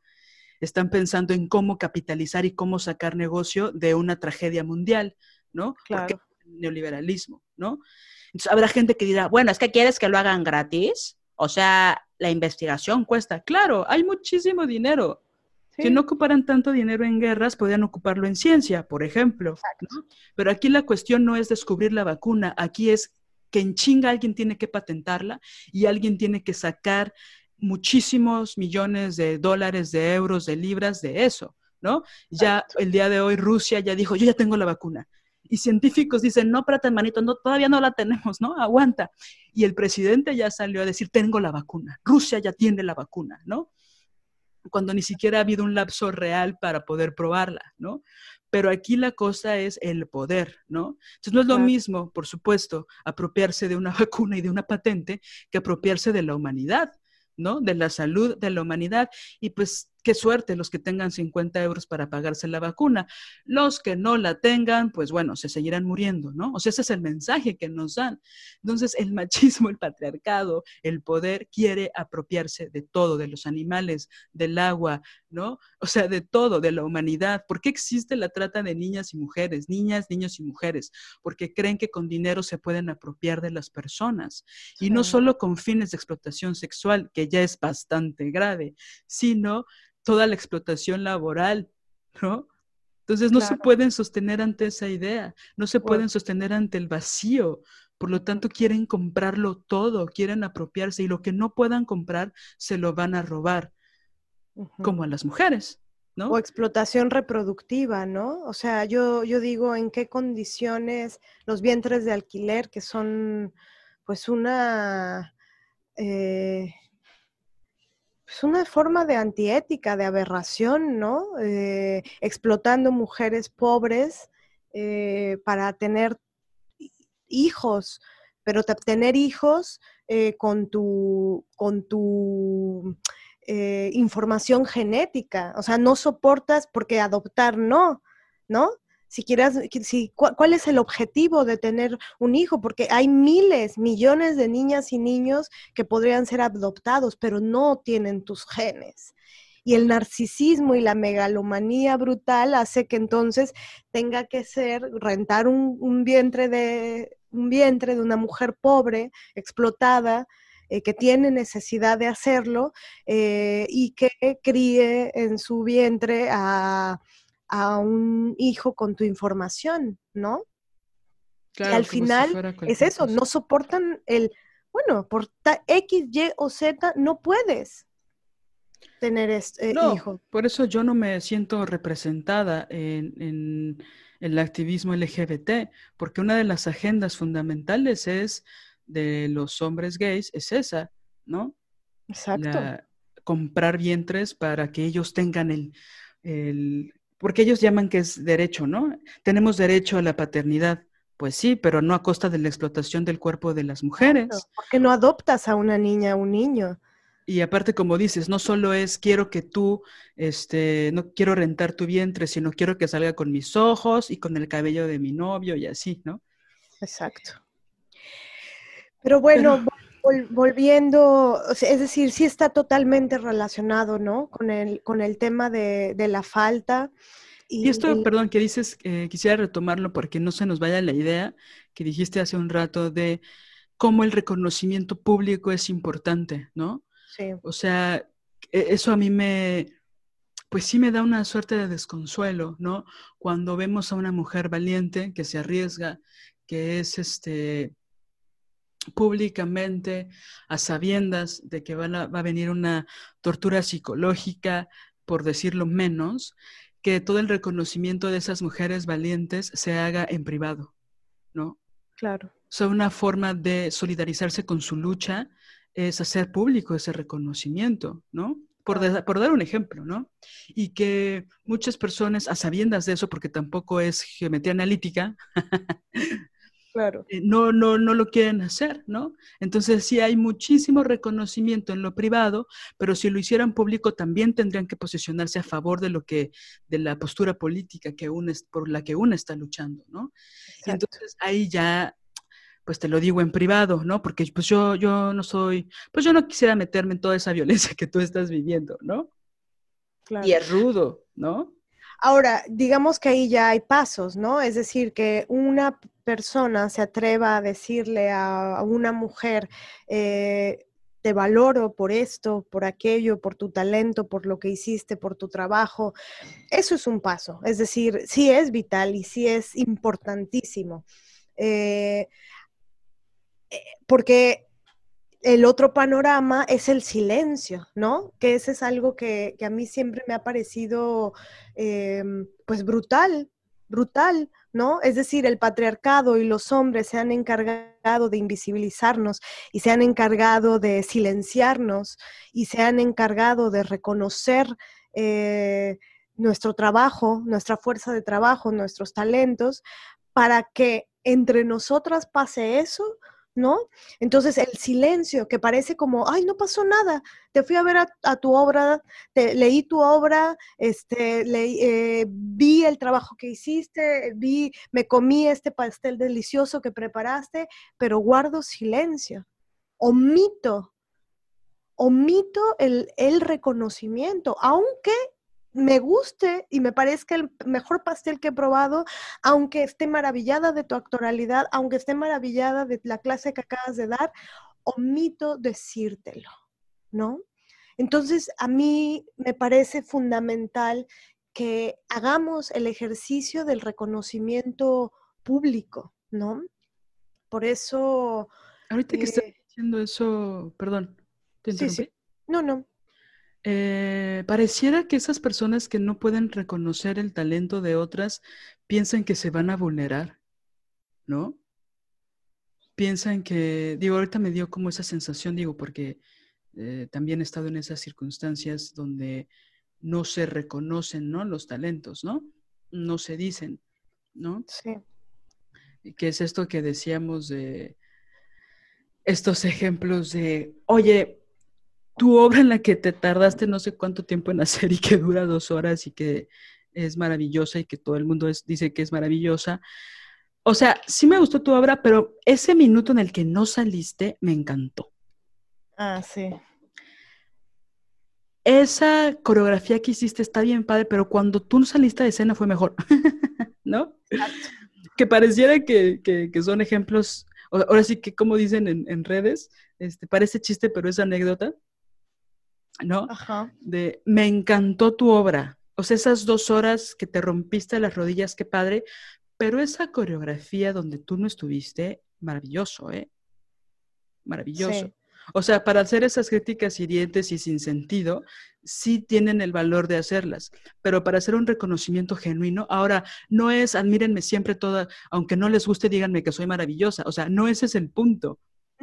Están pensando en cómo capitalizar y cómo sacar negocio de una tragedia mundial, ¿no? Claro neoliberalismo, ¿no? Entonces habrá gente que dirá, bueno, es que quieres que lo hagan gratis, o sea, la investigación cuesta. Claro, hay muchísimo dinero. Si no ocuparan tanto dinero en guerras, podrían ocuparlo en ciencia, por ejemplo. Pero aquí la cuestión no es descubrir la vacuna, aquí es que en chinga alguien tiene que patentarla y alguien tiene que sacar muchísimos millones de dólares, de euros, de libras de eso, ¿no? Ya el día de hoy Rusia ya dijo, yo ya tengo la vacuna y científicos dicen, no, espérate, hermanito, no, todavía no la tenemos, ¿no? Aguanta. Y el presidente ya salió a decir, tengo la vacuna, Rusia ya tiene la vacuna, ¿no? Cuando ni siquiera ha habido un lapso real para poder probarla, ¿no? Pero aquí la cosa es el poder, ¿no? Entonces no es lo mismo, por supuesto, apropiarse de una vacuna y de una patente que apropiarse de la humanidad, ¿no? De la salud de la humanidad. Y pues qué suerte los que tengan 50 euros para pagarse la vacuna. Los que no la tengan, pues bueno, se seguirán muriendo, ¿no? O sea, ese es el mensaje que nos dan. Entonces, el machismo, el patriarcado, el poder quiere apropiarse de todo, de los animales, del agua, ¿no? O sea, de todo, de la humanidad. ¿Por qué existe la trata de niñas y mujeres, niñas, niños y mujeres? Porque creen que con dinero se pueden apropiar de las personas. Y no solo con fines de explotación sexual, que ya es bastante grave, sino toda la explotación laboral, ¿no? Entonces no se pueden sostener ante esa idea, no se pueden sostener ante el vacío, por lo tanto quieren comprarlo todo, quieren apropiarse y lo que no puedan comprar se lo van a robar, como a las mujeres. ¿No? O explotación reproductiva, ¿no? O sea, yo, yo digo en qué condiciones los vientres de alquiler, que son pues una eh, es una forma de antiética, de aberración, ¿no? Eh, explotando mujeres pobres eh, para tener hijos, pero tener hijos eh, con tu, con tu información genética. O sea, no soportas porque adoptar no, ¿no? Si quieras, si, ¿cuál es el objetivo de tener un hijo? Porque hay miles, millones de niñas y niños que podrían ser adoptados, pero no tienen tus genes. Y el narcisismo y la megalomanía brutal hace que entonces tenga que ser rentar un, vientre de un vientre de una mujer pobre, explotada, eh, que tiene necesidad de hacerlo eh, y que críe en su vientre a a un hijo con tu información, ¿no? y al final es eso, no soportan el, bueno, por X, Y o Z no puedes tener este hijo. Por eso yo no me siento representada en, el activismo LGBT, porque una de las agendas fundamentales es de los hombres gays, es esa, ¿no? Exacto. comprar vientres para que ellos tengan el, el porque ellos llaman que es derecho, ¿no? Tenemos derecho a la paternidad. Pues sí, pero no a costa de la explotación del cuerpo de las mujeres. porque no adoptas a una niña, a un niño. Y aparte, como dices, no solo es quiero que tú, este, no quiero rentar tu vientre, sino quiero que salga con mis ojos y con el cabello de mi novio y así, ¿no? Exacto. Pero bueno, volviendo, es decir, sí está totalmente relacionado, ¿no? Con el, con el tema de, la falta. Y, esto, perdón, que dices, eh, quisiera retomarlo porque no se nos vaya la idea que dijiste hace un rato de cómo el reconocimiento público es importante, ¿no? Sí. O sea, e, eso a mí me, pues sí me da una suerte de desconsuelo, ¿no? Cuando vemos a una mujer valiente que se arriesga, que es este públicamente a sabiendas de que va a, va a venir una tortura psicológica, por decirlo menos, que todo el reconocimiento de esas mujeres valientes se haga en privado, ¿no? Claro. O sea, una forma de solidarizarse con su lucha es hacer público ese reconocimiento, ¿no? por, dar un ejemplo, ¿no? Y que muchas personas, a sabiendas de eso, porque tampoco es geometría analítica, claro. Eh, no, no, no lo quieren hacer, ¿no? Entonces sí hay muchísimo reconocimiento en lo privado, pero si lo hicieran público también tendrían que posicionarse a favor de lo que, de la postura política que uno, por la que uno está luchando, ¿no? entonces ahí ya pues te lo digo en privado, ¿no? Porque pues yo, yo no soy, pues yo no quisiera meterme en toda esa violencia que tú estás viviendo, ¿no? Claro. Y es rudo, ¿no? Ahora, digamos que ahí ya hay pasos, ¿no? Es decir, que una persona se atreva a decirle a una mujer, eh, te valoro por esto, por aquello, por tu talento, por lo que hiciste, por tu trabajo. Eso es un paso. Es decir, sí es vital y sí es importantísimo. Eh, porque el otro panorama es el silencio, ¿no? Que ese es algo que, a mí siempre me ha parecido, em, pues, brutal, brutal, ¿no? Es decir, el patriarcado y los hombres se han encargado de invisibilizarnos y se han encargado de silenciarnos y se han encargado de reconocer eh, nuestro trabajo, nuestra fuerza de trabajo, nuestros talentos, para que entre nosotras pase eso, ¿no? Entonces el silencio que parece como, ay, no pasó nada, te fui a ver a, tu obra, te, leí tu obra, este, eh, vi el trabajo que hiciste, vi, me comí este pastel delicioso que preparaste, pero guardo silencio, omito, omito el, el reconocimiento, aunque me guste y me parezca el mejor pastel que he probado, aunque esté maravillada de tu actoralidad, aunque esté maravillada de la clase que acabas de dar, omito decírtelo, ¿no? Entonces, a mí me parece fundamental que hagamos el ejercicio del reconocimiento público, ¿no? Por eso... Ahorita que estás eh diciendo eso, perdón, ¿te sí, sí. No, no. Eh, pareciera que esas personas que no pueden reconocer el talento de otras piensan que se van a vulnerar, ¿no? Piensan que, digo, ahorita me dio como esa sensación, digo, porque eh, también he estado en esas circunstancias donde no se reconocen, ¿no? Los talentos, ¿no? No se dicen, ¿no? Sí. Que es esto que decíamos de estos ejemplos de, oye, tu obra en la que te tardaste no sé cuánto tiempo en hacer y que dura dos horas y que es maravillosa y que todo el mundo dice que es maravillosa. O sea, sí me gustó tu obra, pero ese minuto en el que no saliste me encantó. Ah, sí. Esa coreografía que hiciste está bien padre, pero cuando tú no saliste de escena fue mejor, ¿no? Que pareciera que, son ejemplos, ahora sí que como dicen en, en redes, este, parece chiste, pero es anécdota. ¿No? Ajá. De, me encantó tu obra. O sea, esas dos horas que te rompiste las rodillas, qué padre. Pero esa coreografía donde tú no estuviste, maravilloso, ¿eh? Maravilloso. O sea, para hacer esas críticas hirientes y sin sentido, sí tienen el valor de hacerlas, pero para hacer un reconocimiento genuino, ahora no es admírenme siempre toda, aunque no les guste, díganme que soy maravillosa, o sea, no ese es el punto.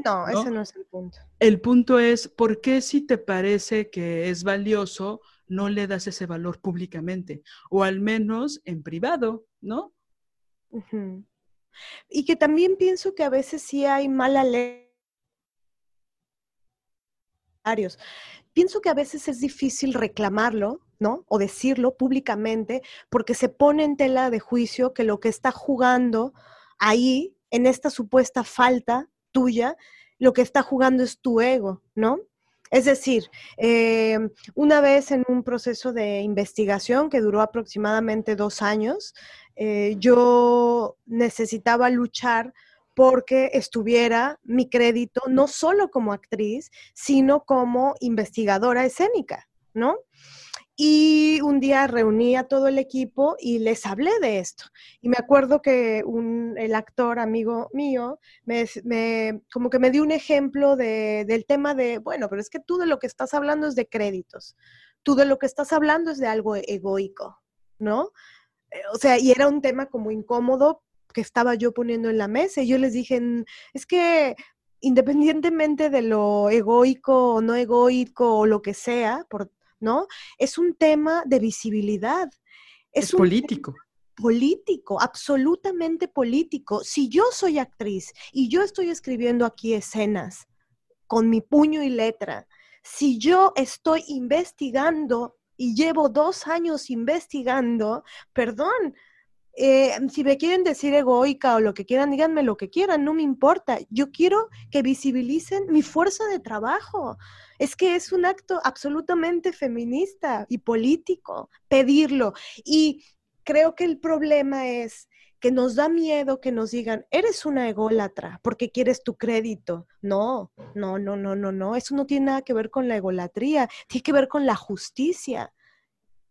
No, ese no es el punto. El punto es, ¿por qué si te parece que es valioso, no le das ese valor públicamente? O al menos en privado, ¿no? Y que también pienso que a veces sí hay mala ley. Pienso que a veces es difícil reclamarlo, ¿no? O decirlo públicamente, porque se pone en tela de juicio que lo que está jugando ahí, en esta supuesta falta tuya, lo que está jugando es tu ego, ¿no? Es decir, eh, una vez en un proceso de investigación que duró aproximadamente dos años, eh, yo necesitaba luchar porque estuviera mi crédito no solo como actriz, sino como investigadora escénica, ¿no? Y un día reuní a todo el equipo y les hablé de esto. Y me acuerdo que el actor amigo mío me, como que me dio un ejemplo de, del tema de, bueno, pero es que tú de lo que estás hablando es de créditos. Tú de lo que estás hablando es de algo egoico, ¿no? Eh, o sea, y era un tema como incómodo que estaba yo poniendo en la mesa. Y yo les dije, es que independientemente de lo egoico o no egoico o lo que sea, por ¿no? Es un tema de visibilidad. Es, político. Político, absolutamente político. Si yo soy actriz y yo estoy escribiendo aquí escenas con mi puño y letra, si yo estoy investigando y llevo dos años investigando, perdón, eh, si me quieren decir egoica o lo que quieran, díganme lo que quieran, no me importa. Yo quiero que visibilicen mi fuerza de trabajo. Es que es un acto absolutamente feminista y político pedirlo. Y creo que el problema es que nos da miedo que nos digan, eres una ególatra porque quieres tu crédito. No, no, no, no, no, no. Eso no tiene nada que ver con la egolatría, tiene que ver con la justicia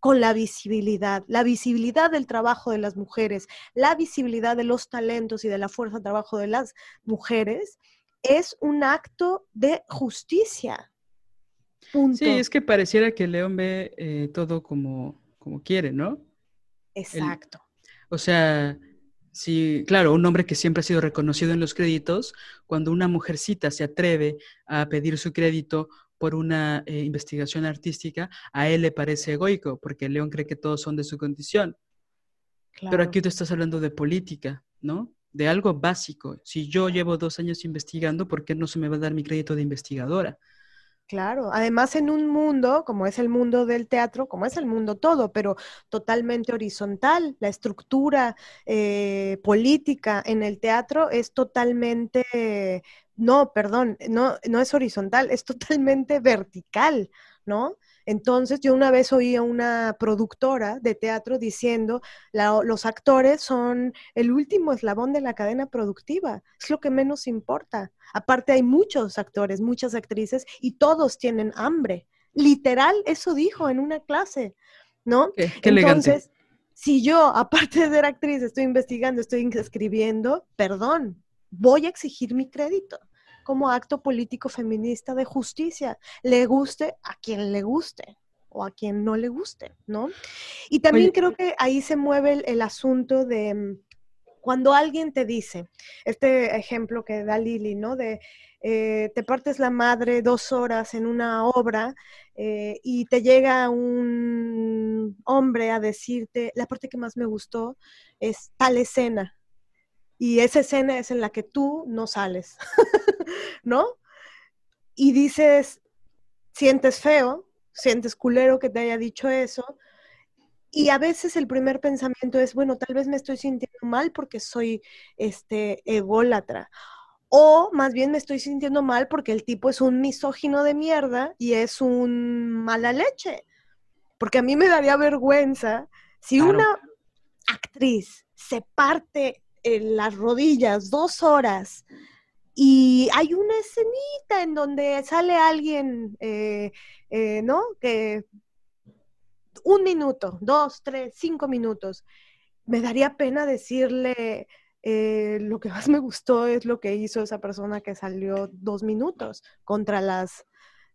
con la visibilidad, la visibilidad del trabajo de las mujeres, la visibilidad de los talentos y de la fuerza de trabajo de las mujeres, es un acto de justicia. Sí, es que pareciera que León ve eh, todo como, como quiere, ¿no? Exacto. o sea, sí, claro, un hombre que siempre ha sido reconocido en los créditos, cuando una mujercita se atreve a pedir su crédito por una eh, investigación artística, a él le parece egoico, porque León cree que todos son de su condición. Pero aquí tú estás hablando de política, ¿no? De algo básico. Si yo llevo dos años investigando, ¿por qué no se me va a dar mi crédito de investigadora? Claro, además en un mundo como es el mundo del teatro, como es el mundo todo, pero totalmente horizontal, la estructura eh, política en el teatro es totalmente, no, perdón, no, no es horizontal, es totalmente vertical, ¿no? Entonces, yo una vez oí a una productora de teatro diciendo, los actores son el último eslabón de la cadena productiva, es lo que menos importa. Aparte, hay muchos actores, muchas actrices y todos tienen hambre. Literal, eso dijo en una clase, ¿no? Entonces, si yo, aparte de ser actriz, estoy investigando, estoy escribiendo, perdón, voy a exigir mi crédito como acto político feminista de justicia, le guste a quien le guste o a quien no le guste, ¿no? Y también creo que ahí se mueve el, asunto de mm, cuando alguien te dice, este ejemplo que da Lili, ¿no? De eh, te partes la madre dos horas en una obra eh, y te llega un hombre a decirte, la parte que más me gustó es tal escena. Y esa escena es en la que tú no sales. ¿no? Y dices, sientes feo, sientes culero que te haya dicho eso. Y a veces el primer pensamiento es, bueno, tal vez me estoy sintiendo mal porque soy este ególatra. O más bien me estoy sintiendo mal porque el tipo es un misógino de mierda y es un mala leche. Porque a mí me daría vergüenza si una actriz se parte en las rodillas dos horas y hay una escenita en donde sale alguien, eh, eh, ¿no? Que un minuto, dos, tres, cinco minutos. Me daría pena decirle, eh, lo que más me gustó es lo que hizo esa persona que salió dos minutos contra las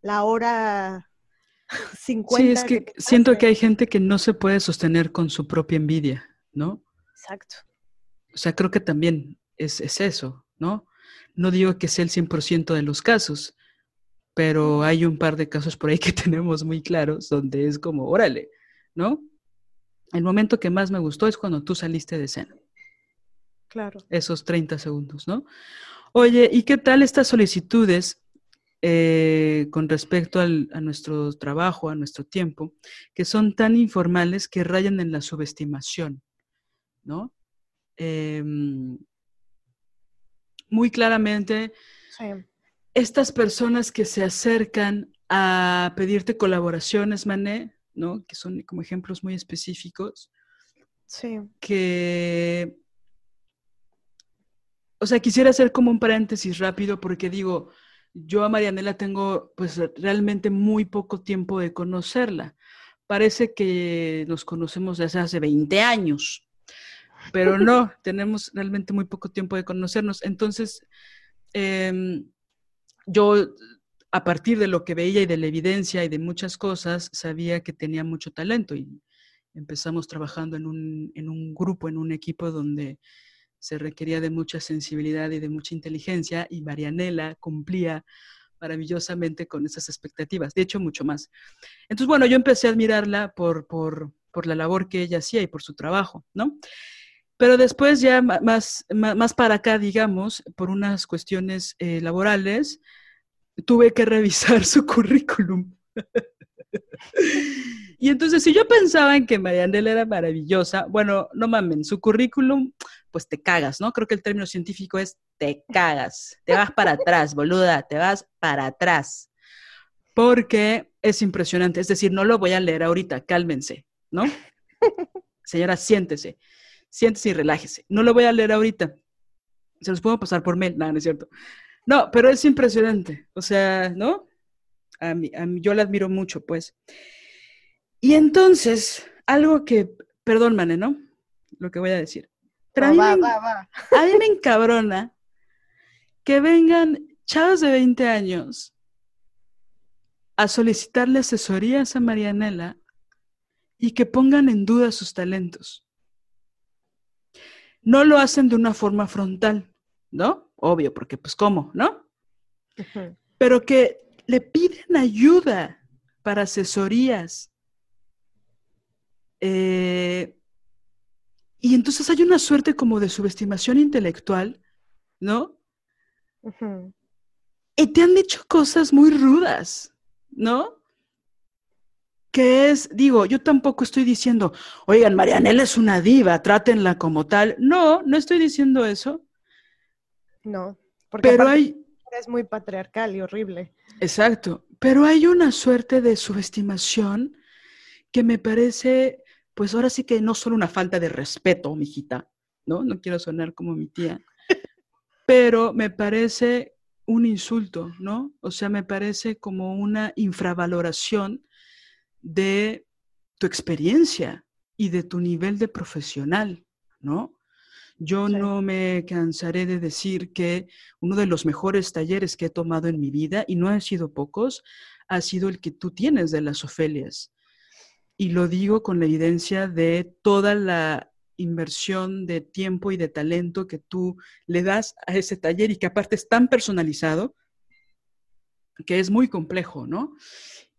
la hora 50. Sí, es que, siento que hay gente que no se puede sostener con su propia envidia, ¿no? Exacto. O sea, creo que también es, es eso, ¿no? No digo que sea el 100% de los casos, pero hay un par de casos por ahí que tenemos muy claros donde es como, órale, ¿no? El momento que más me gustó es cuando tú saliste de escena. Claro. Esos 30 segundos, ¿no? Oye, ¿y qué tal estas solicitudes eh, con respecto a nuestro trabajo, a nuestro tiempo, que son tan informales que rayan en la subestimación, ¿no? Eh, muy claramente estas personas que se acercan a pedirte colaboraciones, Mané, ¿no? Que son como ejemplos muy específicos. Sí. Que, o sea, quisiera hacer como un paréntesis rápido porque digo, yo a Marianela tengo pues realmente muy poco tiempo de conocerla. Parece que nos conocemos desde hace 20 años, pero no, tenemos realmente muy poco tiempo de conocernos. Entonces, em, yo a partir de lo que veía y de la evidencia y de muchas cosas, sabía que tenía mucho talento y empezamos trabajando en un, en un grupo, en un equipo donde se requería de mucha sensibilidad y de mucha inteligencia y Marianela cumplía maravillosamente con esas expectativas, de hecho mucho más. Entonces, bueno, yo empecé a admirarla por, por, por la labor que ella hacía y por su trabajo, ¿no? Pero después ya más, más, para acá, digamos, por unas cuestiones eh, laborales, tuve que revisar su currículum. y entonces, si yo pensaba en que Marianela era maravillosa, bueno, no mamen, su currículum, pues te cagas, ¿no? Creo que el término científico es te cagas, te vas para atrás, boluda, te vas para atrás. Porque es impresionante, es decir, no lo voy a leer ahorita, cálmense, ¿no? Señora, siéntese, siéntese y relájese. No lo voy a leer ahorita. Se los puedo pasar por mail, nada, no es cierto. No, pero es impresionante. O sea, ¿no? A mí, yo la admiro mucho, pues. Y entonces, algo que, perdón, Mane, ¿no? Lo que voy a decir. Pero a, mí me, a mí me encabrona que vengan chavos de 20 años a solicitarle asesorías a Marianela y que pongan en duda sus talentos. No lo hacen de una forma frontal, ¿no? obvio, porque pues cómo, ¿no? Pero que le piden ayuda para asesorías. Eh, y entonces hay una suerte como de subestimación intelectual, ¿no? Y te han dicho cosas muy rudas, ¿no? Que es, digo, yo tampoco estoy diciendo, oigan, Marianela es una diva, trátenla como tal. No, no estoy diciendo eso. No, porque pero hay... es muy patriarcal y horrible. Exacto, pero hay una suerte de subestimación que me parece, pues ahora sí que no solo una falta de respeto, mijita, ¿no? No quiero sonar como mi tía, pero me parece un insulto, ¿no? O sea, me parece como una infravaloración de tu experiencia y de tu nivel de profesional, ¿no? Yo no me cansaré de decir que uno de los mejores talleres que he tomado en mi vida, y no han sido pocos, ha sido el que tú tienes de las Ofelias. Y lo digo con la evidencia de toda la inversión de tiempo y de talento que tú le das a ese taller y que aparte es tan personalizado que es muy complejo, ¿no?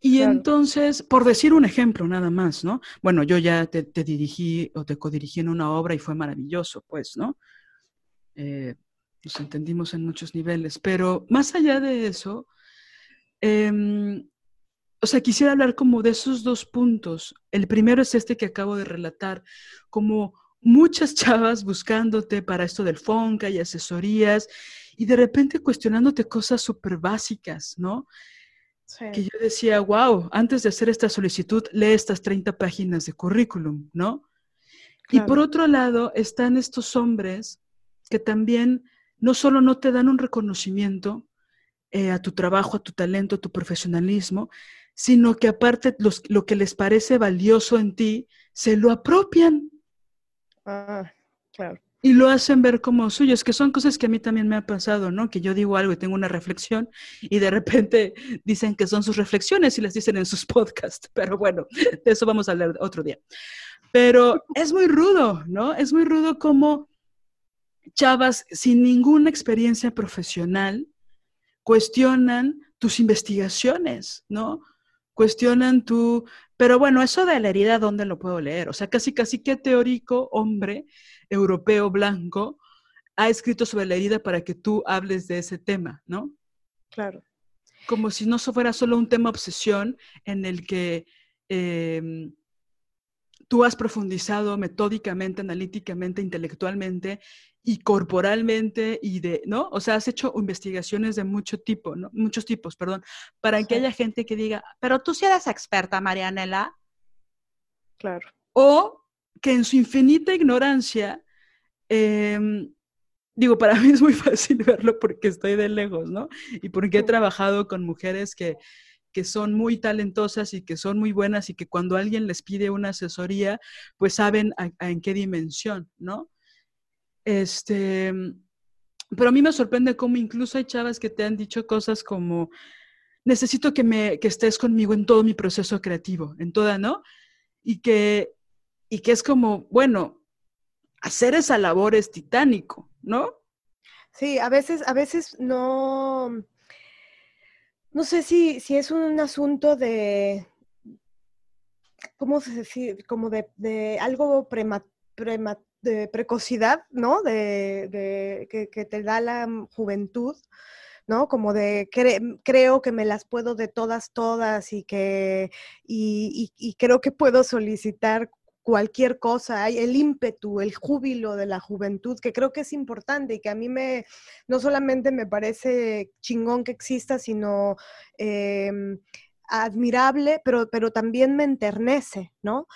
Y entonces, por decir un ejemplo nada más, ¿no? Bueno, yo ya te, dirigí o te codirigí en una obra y fue maravilloso, pues, ¿no? Eh, nos entendimos en muchos niveles, pero más allá de eso, em, o sea, quisiera hablar como de esos dos puntos. El primero es este que acabo de relatar, como muchas chavas buscándote para esto del FONCA y asesorías y de repente cuestionándote cosas súper básicas, ¿no? Que yo decía, wow, antes de hacer esta solicitud, lee estas 30 páginas de currículum, ¿no? Y por otro lado, están estos hombres que también no solo no te dan un reconocimiento eh, a tu trabajo, a tu talento, a tu profesionalismo, sino que aparte lo que les parece valioso en ti, se lo apropian. Ah, claro y lo hacen ver como suyos, que son cosas que a mí también me ha pasado, ¿no? Que yo digo algo y tengo una reflexión y de repente dicen que son sus reflexiones y las dicen en sus podcasts, pero bueno, de eso vamos a hablar otro día. Pero es muy rudo, ¿no? Es muy rudo como chavas sin ninguna experiencia profesional cuestionan tus investigaciones, ¿no? Cuestionan tu, pero bueno, eso de la herida, ¿dónde lo puedo leer? O sea, casi, casi qué teórico hombre europeo blanco ha escrito sobre la herida para que tú hables de ese tema, ¿no? Claro. Como si no fuera solo un tema obsesión en el que em, tú has profundizado metódicamente, analíticamente, intelectualmente y corporalmente y de, ¿no? O sea, has hecho investigaciones de mucho tipo, ¿no? Muchos tipos, perdón, para que haya gente que diga, pero tú sí eres experta, Marianela. Claro. O que en su infinita ignorancia, em, digo, para mí es muy fácil verlo porque estoy de lejos, ¿no? Y porque he trabajado con mujeres que, que son muy talentosas y que son muy buenas y que cuando alguien les pide una asesoría, pues saben en qué dimensión, ¿no? Este, pero a mí me sorprende cómo incluso hay chavas que te han dicho cosas como, necesito que, me, que estés conmigo en todo mi proceso creativo, en toda, ¿no? Y que, y que es como, bueno, hacer esa labor es titánico, ¿no? Sí, a veces, a veces no, no sé si, si es un asunto de, ¿cómo se dice? Como de, de algo prematuro de precocidad, ¿no? De, que, te da la juventud, ¿no? Como de creo que me las puedo de todas, todas y que y, creo que puedo solicitar cualquier cosa, hay el ímpetu, el júbilo de la juventud, que creo que es importante y que a mí me, no solamente me parece chingón que exista, sino em, admirable, pero, pero también me enternece, ¿no?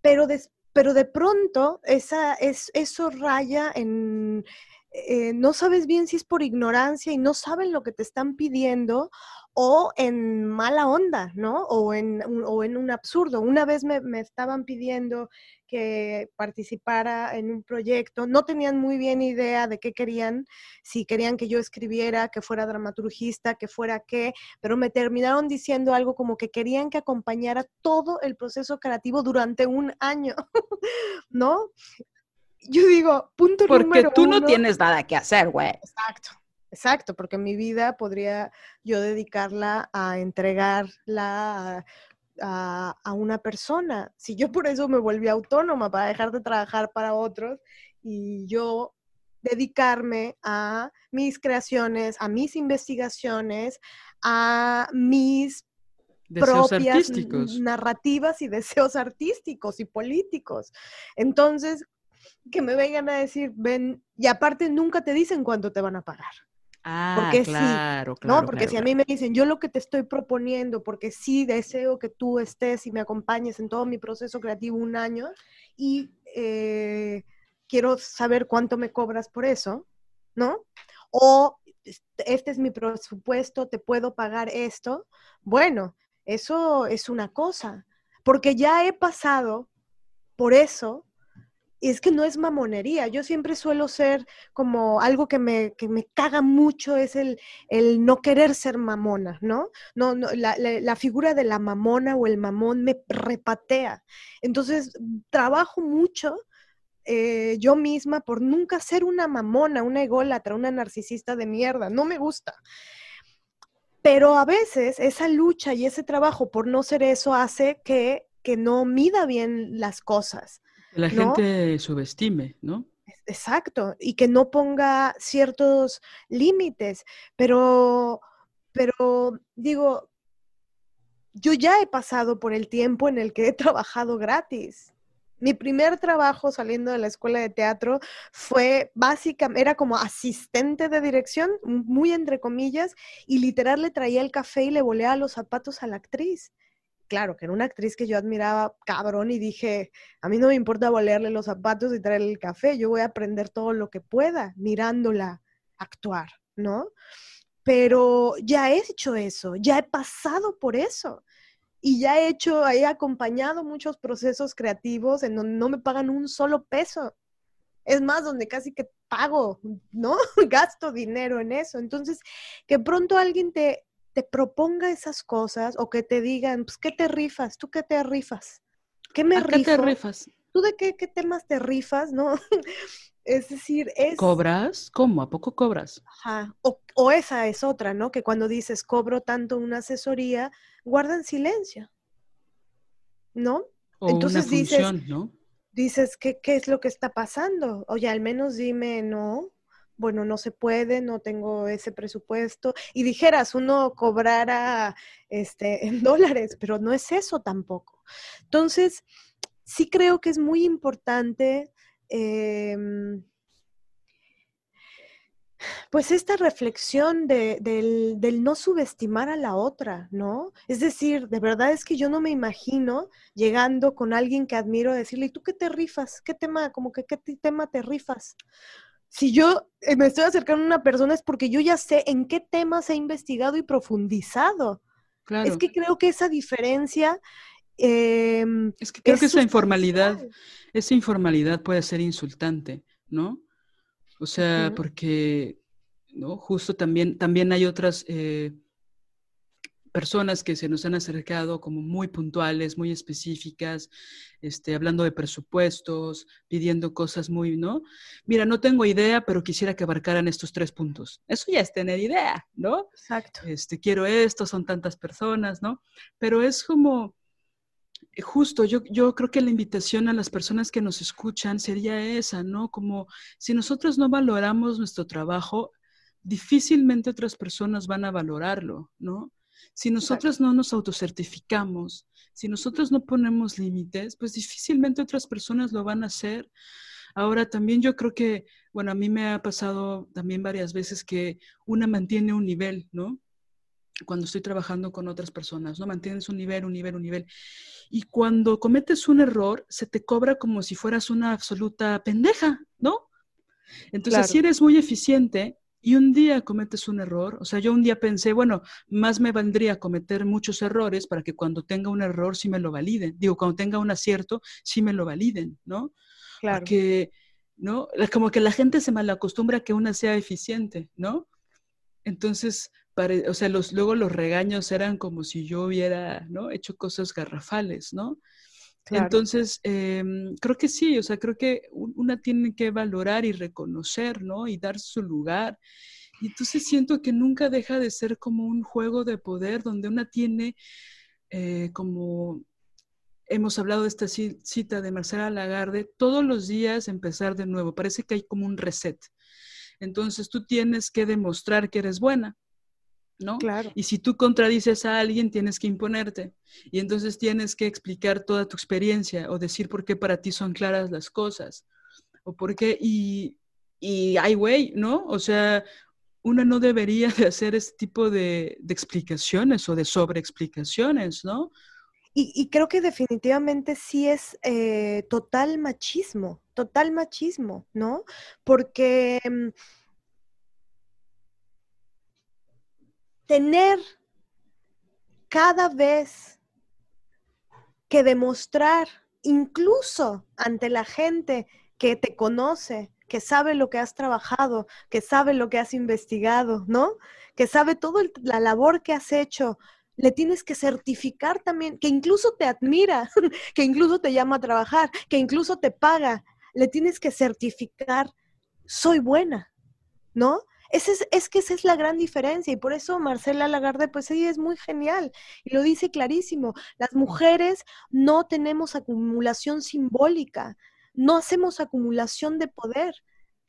Pero después pero de pronto esa, es, eso raya en, eh, no sabes bien si es por ignorancia y no saben lo que te están pidiendo o en mala onda, ¿no? O en, o en un absurdo. Una vez me, me, estaban pidiendo que participara en un proyecto, no tenían muy bien idea de qué querían, si querían que yo escribiera, que fuera dramaturgista, que fuera qué, pero me terminaron diciendo algo como que querían que acompañara todo el proceso creativo durante un año, ¿no? Yo digo, punto Porque número tú no tienes nada que hacer, güey. Exacto. Exacto, porque mi vida podría yo dedicarla a entregarla a, a, una persona. Si yo por eso me volví autónoma, para dejar de trabajar para otros y yo dedicarme a mis creaciones, a mis investigaciones, a mis propias narrativas y deseos artísticos y políticos. Entonces, que me vengan a decir, ven, y aparte nunca te dicen cuánto te van a pagar. Ah, porque claro, sí, ¿no? Porque si a mí me dicen, yo lo que te estoy proponiendo, porque sí deseo que tú estés y me acompañes en todo mi proceso creativo un año y eh, quiero saber cuánto me cobras por eso, ¿no? O este es mi presupuesto, te puedo pagar esto. Bueno, eso es una cosa, porque ya he pasado por eso y es que no es mamonería. Yo siempre suelo ser como algo que me, que me caga mucho es el, el, no querer ser mamona, ¿no? no, no la, la, figura de la mamona o el mamón me repatea. Entonces, trabajo mucho eh, yo misma por nunca ser una mamona, una ególatra, una narcisista de mierda. No me gusta. Pero a veces esa lucha y ese trabajo por no ser eso hace que, que no mida bien las cosas. La gente subestime, ¿no? Exacto, y que no ponga ciertos límites, pero, pero digo, yo ya he pasado por el tiempo en el que he trabajado gratis. Mi primer trabajo saliendo de la escuela de teatro fue básicamente, era como asistente de dirección, muy entre comillas, y literal le traía el café y le volea los zapatos a la actriz claro, que era una actriz que yo admiraba cabrón y dije, a mí no me importa valerle los zapatos y traerle el café, yo voy a aprender todo lo que pueda mirándola actuar, ¿no? Pero ya he hecho eso, ya he pasado por eso y ya he hecho, he acompañado muchos procesos creativos en donde no me pagan un solo peso. Es más, donde casi que pago, ¿no? Gasto dinero en eso. Entonces, que pronto alguien te, te proponga esas cosas o que te digan, pues, ¿qué te rifas? ¿Tú qué te rifas? ¿Qué me rifas? ¿Qué te rifas? ¿Tú de qué, qué temas te rifas, no? es decir, es... ¿Cobras? ¿Cómo? ¿A poco cobras? Ajá. O, o, esa es otra, ¿no? Que cuando dices cobro tanto una asesoría, guardan silencio, ¿no? O Entonces una función, dices, ¿no? Dices, ¿qué, ¿qué es lo que está pasando? Oye, al menos dime, no, bueno, no se puede, no tengo ese presupuesto. Y dijeras, uno cobrara este, en dólares, pero no es eso tampoco. Entonces, sí creo que es muy importante em, Pues esta reflexión de, del, no subestimar a la otra, ¿no? Es decir, de verdad es que yo no me imagino llegando con alguien que admiro decirle, ¿y tú qué te rifas? ¿Qué tema, como que qué tema te rifas? Si yo eh, me estoy acercando a una persona es porque yo ya sé en qué temas he investigado y profundizado. Claro. Es que creo que esa diferencia... Em, es que creo que esa informalidad, esa informalidad puede ser insultante, ¿no? O sea, porque, ¿no? Justo también, también hay otras eh, personas que se nos han acercado como muy puntuales, muy específicas, este, hablando de presupuestos, pidiendo cosas muy, ¿no? Mira, no tengo idea, pero quisiera que abarcaran estos tres puntos. Eso ya es tener idea, ¿no? Exacto. Este, quiero esto, son tantas personas, ¿no? Pero es como, justo, yo, yo creo que la invitación a las personas que nos escuchan sería esa, ¿no? Como si nosotros no valoramos nuestro trabajo, difícilmente otras personas van a valorarlo, ¿no? Si nosotros no nos autocertificamos, si nosotros no ponemos límites, pues difícilmente otras personas lo van a hacer. Ahora también yo creo que, bueno, a mí me ha pasado también varias veces que una mantiene un nivel, ¿no? Cuando estoy trabajando con otras personas, ¿no? Mantienes un nivel, un nivel, un nivel. Y cuando cometes un error, se te cobra como si fueras una absoluta pendeja, ¿no? Entonces, si eres muy eficiente y un día cometes un error, o sea, yo un día pensé, bueno, más me valdría cometer muchos errores para que cuando tenga un error sí me lo validen. Digo, cuando tenga un acierto sí me lo validen, ¿no? Claro. Porque, ¿no? Como que la gente se malacostumbra a que una sea eficiente, ¿no? Entonces, o sea, los, luego los regaños eran como si yo hubiera, ¿no? Hecho cosas garrafales, ¿no? Entonces, em, creo que sí, o sea, creo que una tiene que valorar y reconocer, ¿no? Y dar su lugar. Y entonces siento que nunca deja de ser como un juego de poder donde una tiene eh, como, hemos hablado de esta cita de Marcela Lagarde, todos los días empezar de nuevo, parece que hay como un reset. Entonces tú tienes que demostrar que eres buena, ¿no? Claro. Y si tú contradices a alguien, tienes que imponerte. Y entonces tienes que explicar toda tu experiencia o decir por qué para ti son claras las cosas. O por qué, y, y ay, güey, ¿no? O sea, una no debería de hacer este tipo de, explicaciones o de sobreexplicaciones, ¿no? Y, creo que definitivamente sí es eh, total machismo, total machismo, ¿no? Porque mm, tener cada vez que demostrar, incluso ante la gente que te conoce, que sabe lo que has trabajado, que sabe lo que has investigado, ¿no? Que sabe toda la labor que has hecho, le tienes que certificar también, que incluso te admira, que incluso te llama a trabajar, que incluso te paga, le tienes que certificar, soy buena, ¿no? Es, que esa es la gran diferencia y por eso Marcela Lagarde, pues ella es muy genial y lo dice clarísimo. Las mujeres no tenemos acumulación simbólica, no hacemos acumulación de poder,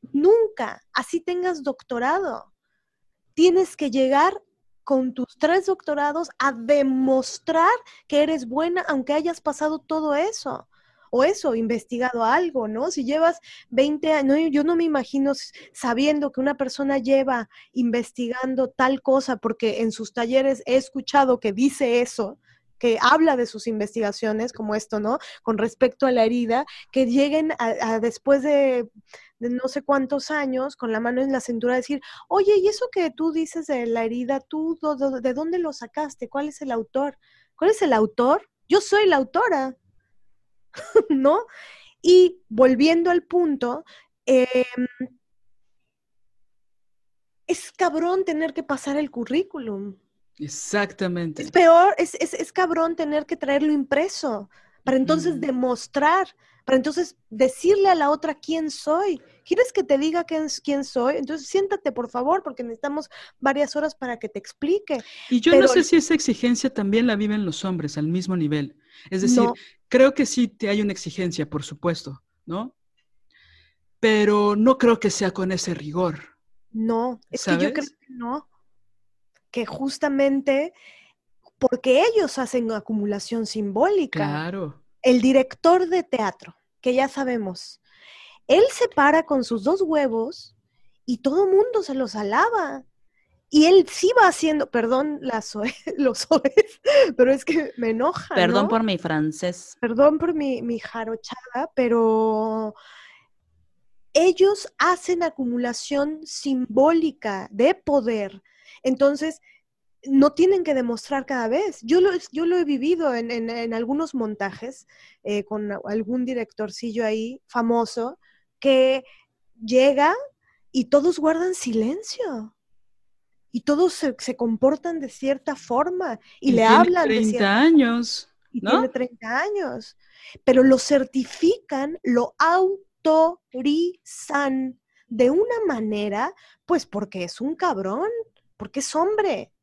nunca, así tengas doctorado. Tienes que llegar con tus tres doctorados a demostrar que eres buena aunque hayas pasado todo eso o eso, investigado algo, ¿no? Si llevas 20 años, yo no me imagino sabiendo que una persona lleva investigando tal cosa, porque en sus talleres he escuchado que dice eso, que habla de sus investigaciones, como esto, ¿no? Con respecto a la herida, que lleguen a, después de, no sé cuántos años, con la mano en la cintura, a decir, oye, ¿y eso que tú dices de la herida, tú, de dónde lo sacaste? ¿Cuál es el autor? ¿Cuál es el autor? Yo soy la autora. ¿no? Y volviendo al punto, em, es cabrón tener que pasar el currículum. Exactamente. Es peor, es, es, cabrón tener que traerlo impreso para entonces demostrar, para entonces decirle a la otra quién soy. ¿Quieres que te diga quién, quién soy? Entonces siéntate, por favor, porque necesitamos varias horas para que te explique. Y yo no sé si esa exigencia también la viven los hombres al mismo nivel. Es decir, creo que sí te hay una exigencia, por supuesto, ¿no? Pero no creo que sea con ese rigor. No, es que yo creo que no. Que justamente porque ellos hacen acumulación simbólica. Claro. El director de teatro, que ya sabemos, él se para con sus dos huevos y todo mundo se los alaba. Y él sí va haciendo, perdón las los soes, pero es que me enoja. Perdón por mi francés. Perdón por mi, mi jarochada, pero ellos hacen acumulación simbólica de poder. Entonces, no tienen que demostrar cada vez. Yo lo, yo lo he vivido en, algunos montajes eh, con algún directorcillo ahí famoso que llega y todos guardan silencio. Y todos se, comportan de cierta forma y, le hablan 30 de 30 años. Y tiene 30 años. Pero lo certifican, lo autorizan de una manera, pues porque es un cabrón, porque es hombre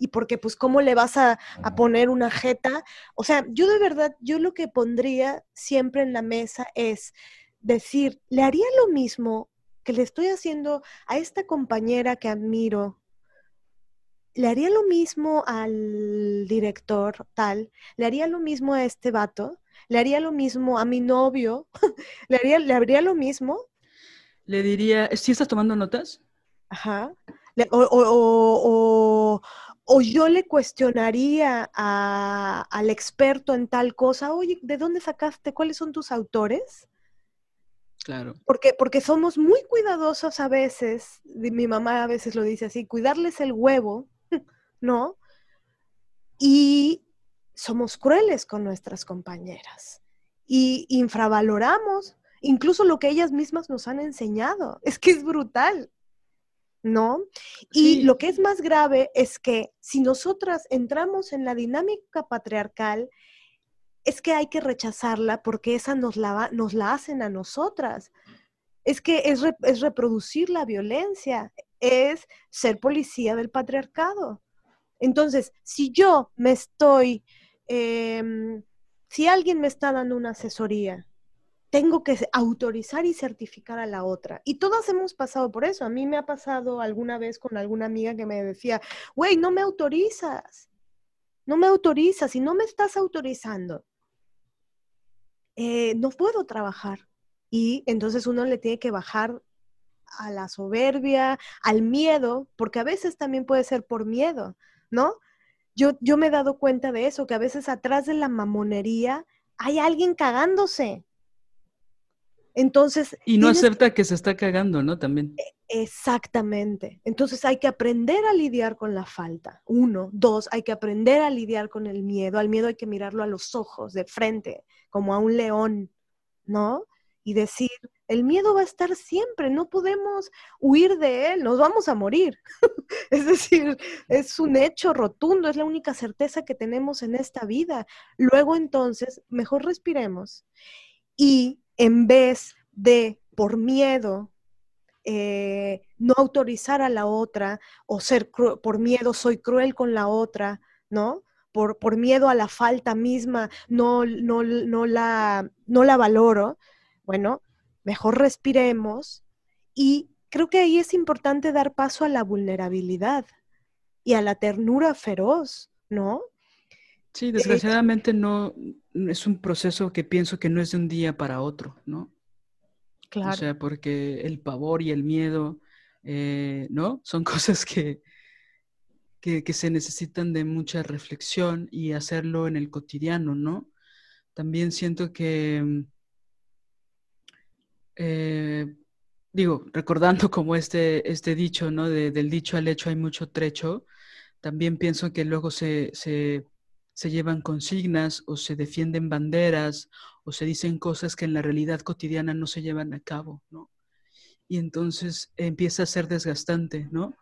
y porque pues cómo le vas a, poner una jeta. O sea, yo de verdad, yo lo que pondría siempre en la mesa es decir, le haría lo mismo que le estoy haciendo a esta compañera que admiro. Le haría lo mismo al director tal, le haría lo mismo a este vato, le haría lo mismo a mi novio, le haría, le haría lo mismo. Le diría, ¿sí estás tomando notas? Ajá. o, o yo le cuestionaría al experto en tal cosa, oye, ¿de dónde sacaste? ¿Cuáles son tus autores? Claro. Porque, porque somos muy cuidadosos a veces, mi mamá a veces lo dice así, cuidarles el huevo, ¿no? Y somos crueles con nuestras compañeras y infravaloramos incluso lo que ellas mismas nos han enseñado. Es que es brutal. ¿no? Y lo que es más grave es que si nosotras entramos en la dinámica patriarcal, es que hay que rechazarla porque esa nos la, nos la hacen a nosotras. Es que es, es reproducir la violencia, es ser policía del patriarcado. Entonces, si yo me estoy, em, si alguien me está dando una asesoría tengo que autorizar y certificar a la otra. Y todas hemos pasado por eso. A mí me ha pasado alguna vez con alguna amiga que me decía, güey, no me autorizas. No me autorizas y no me estás autorizando. Eh, no puedo trabajar. Y entonces uno le tiene que bajar a la soberbia, al miedo, porque a veces también puede ser por miedo, ¿no? Yo, yo me he dado cuenta de eso, que a veces atrás de la mamonería hay alguien cagándose entonces. Y no acepta que se está cagando, ¿no? También. E, exactamente. Entonces hay que aprender a lidiar con la falta. Uno. Dos, hay que aprender a lidiar con el miedo. Al miedo hay que mirarlo a los ojos, de frente, como a un león, ¿no? Y decir, el miedo va a estar siempre, no podemos huir de él, nos vamos a morir. es decir, es un hecho rotundo, es la única certeza que tenemos en esta vida. Luego entonces, mejor respiremos y en vez de por miedo eh, no autorizar a la otra o ser por miedo soy cruel con la otra, ¿no? Por, por miedo a la falta misma, no, no, no, la, no la valoro. Bueno, mejor respiremos y creo que ahí es importante dar paso a la vulnerabilidad y a la ternura feroz, ¿no? Sí, eh, desgraciadamente no es un proceso que pienso que no es de un día para otro, ¿no? Claro. O sea, porque el pavor y el miedo, eh, ¿no? Son cosas que, que, se necesitan de mucha reflexión y hacerlo en el cotidiano, ¿no? También siento que, eh, digo, recordando como este, este dicho, ¿no? del dicho al hecho hay mucho trecho, también pienso que luego se, se se llevan consignas o se defienden banderas o se dicen cosas que en la realidad cotidiana no se llevan a cabo, ¿no? Y entonces empieza a ser desgastante, ¿no?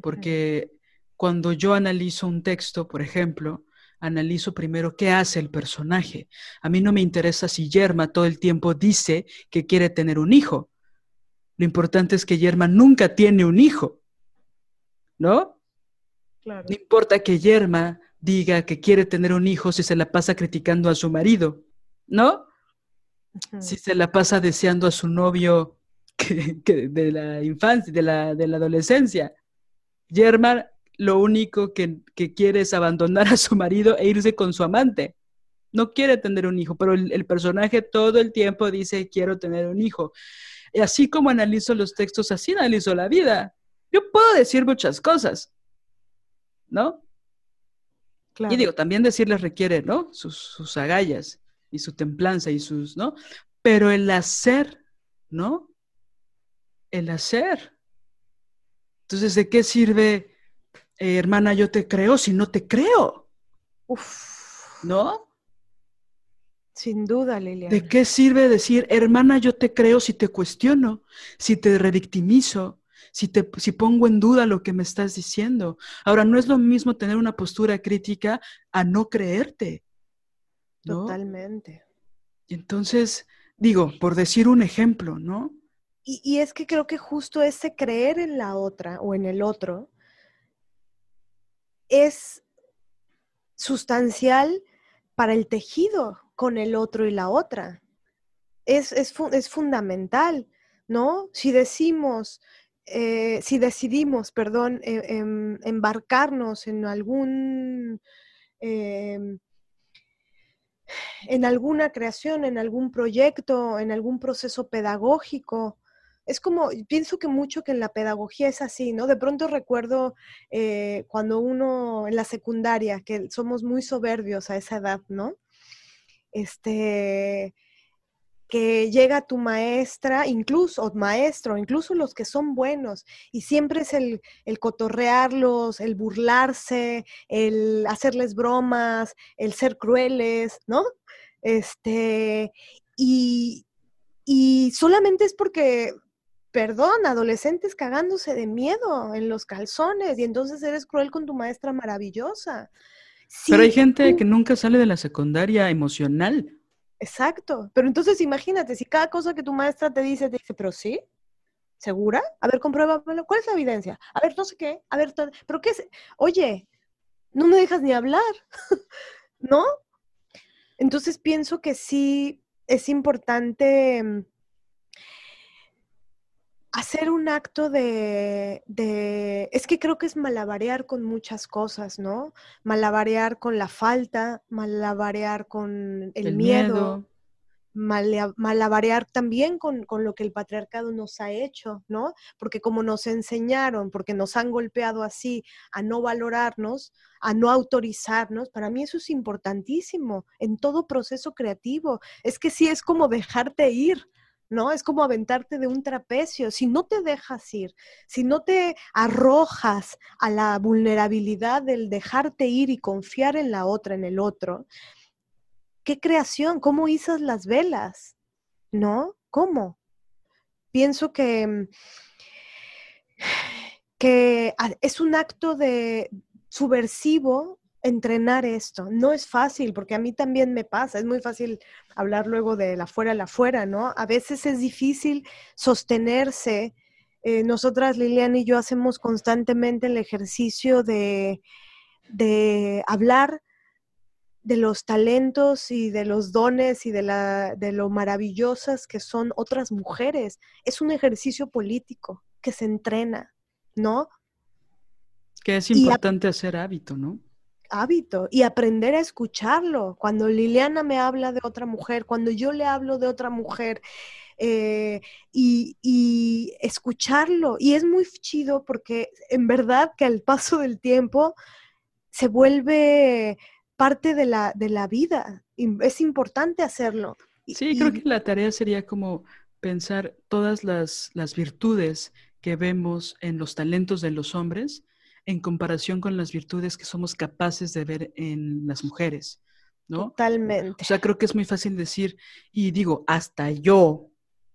Porque cuando yo analizo un texto, por ejemplo, analizo primero qué hace el personaje. A mí no me interesa si Yerma todo el tiempo dice que quiere tener un hijo. Lo importante es que Yerma nunca tiene un hijo, ¿no? Claro. No importa que Yerma diga que quiere tener un hijo si se la pasa criticando a su marido, ¿no? Si se la pasa deseando a su novio que, de la infancia, de la, de la adolescencia. Germán lo único que, quiere es abandonar a su marido e irse con su amante. No quiere tener un hijo, pero el, el personaje todo el tiempo dice quiero tener un hijo. Y así como analizo los textos, así analizo la vida. Yo puedo decir muchas cosas, ¿no? Y digo, también decirles requiere, ¿no? Sus, sus agallas y su templanza y sus, ¿no? Pero el hacer, ¿no? El hacer. Entonces, ¿de qué sirve, eh, hermana, yo te creo si no te creo? Uf. ¿No? Sin duda, Liliana. ¿De qué sirve decir, hermana, yo te creo si te cuestiono, si te redictimizo, si, te, si pongo en duda lo que me estás diciendo? Ahora, no es lo mismo tener una postura crítica a no creerte. Totalmente. Y entonces, digo, por decir un ejemplo, ¿no? Y, y, es que creo que justo ese creer en la otra o en el otro es sustancial para el tejido con el otro y la otra. Es, es, es fundamental, ¿no? Si decimos, eh, si decidimos, perdón, e, em, embarcarnos en algún... Em, en alguna creación, en algún proyecto, en algún proceso pedagógico. Es como, pienso que mucho que en la pedagogía es así, ¿no? De pronto recuerdo eh, cuando uno en la secundaria, que somos muy soberbios a esa edad, ¿no? este, que llega tu maestra, incluso, o maestro, incluso los que son buenos, y siempre es el, el, cotorrearlos, el burlarse, el hacerles bromas, el ser crueles, ¿no? Este, y, y solamente es porque, perdón, adolescentes cagándose de miedo en los calzones, y entonces eres cruel con tu maestra maravillosa. Pero hay gente que nunca sale de la secundaria emocional. Exacto. Pero entonces imagínate, si cada cosa que tu maestra te dice, te dice, pero sí, ¿segura? A ver, compruébamelo. ¿Cuál es la evidencia? A ver, no sé qué. A ver, ¿pero qué es? Oye, no me dejas ni hablar, ¿no? Entonces pienso que sí es importante mm, hacer un acto de, es que creo que es malabarear con muchas cosas, ¿no? Malabarear con la falta, malabarear con el, miedo, malabarear también con, con, lo que el patriarcado nos ha hecho, ¿no? Porque como nos enseñaron, porque nos han golpeado así a no valorarnos, a no autorizarnos, para mí eso es importantísimo en todo proceso creativo. Es que sí es como dejarte ir ¿no? Es como aventarte de un trapecio. Si no te dejas ir, si no te arrojas a la vulnerabilidad del dejarte ir y confiar en la otra, en el otro, ¿qué creación? ¿Cómo izas las velas? ¿No? ¿Cómo? Pienso que, mm, que es un acto de subversivo entrenar esto. No es fácil, porque a mí también me pasa, es muy fácil hablar luego de la fuera a la fuera, ¿no? A veces es difícil sostenerse. Eh, nosotras, Liliana y yo, hacemos constantemente el ejercicio de, de hablar de los talentos y de los dones y de, la, de lo maravillosas que son otras mujeres. Es un ejercicio político que se entrena, ¿no? Que es importante hacer hábito, ¿no? Hábito y aprender a escucharlo. Cuando Liliana me habla de otra mujer, cuando yo le hablo de otra mujer, eh, y, escucharlo. Y es muy chido porque en verdad que al paso del tiempo se vuelve parte de la, de la vida. es importante hacerlo. Sí, creo que la tarea sería como pensar todas las, las virtudes que vemos en los talentos de los hombres en comparación con las virtudes que somos capaces de ver en las mujeres, ¿no? Totalmente. O sea, creo que es muy fácil decir, y digo, hasta yo,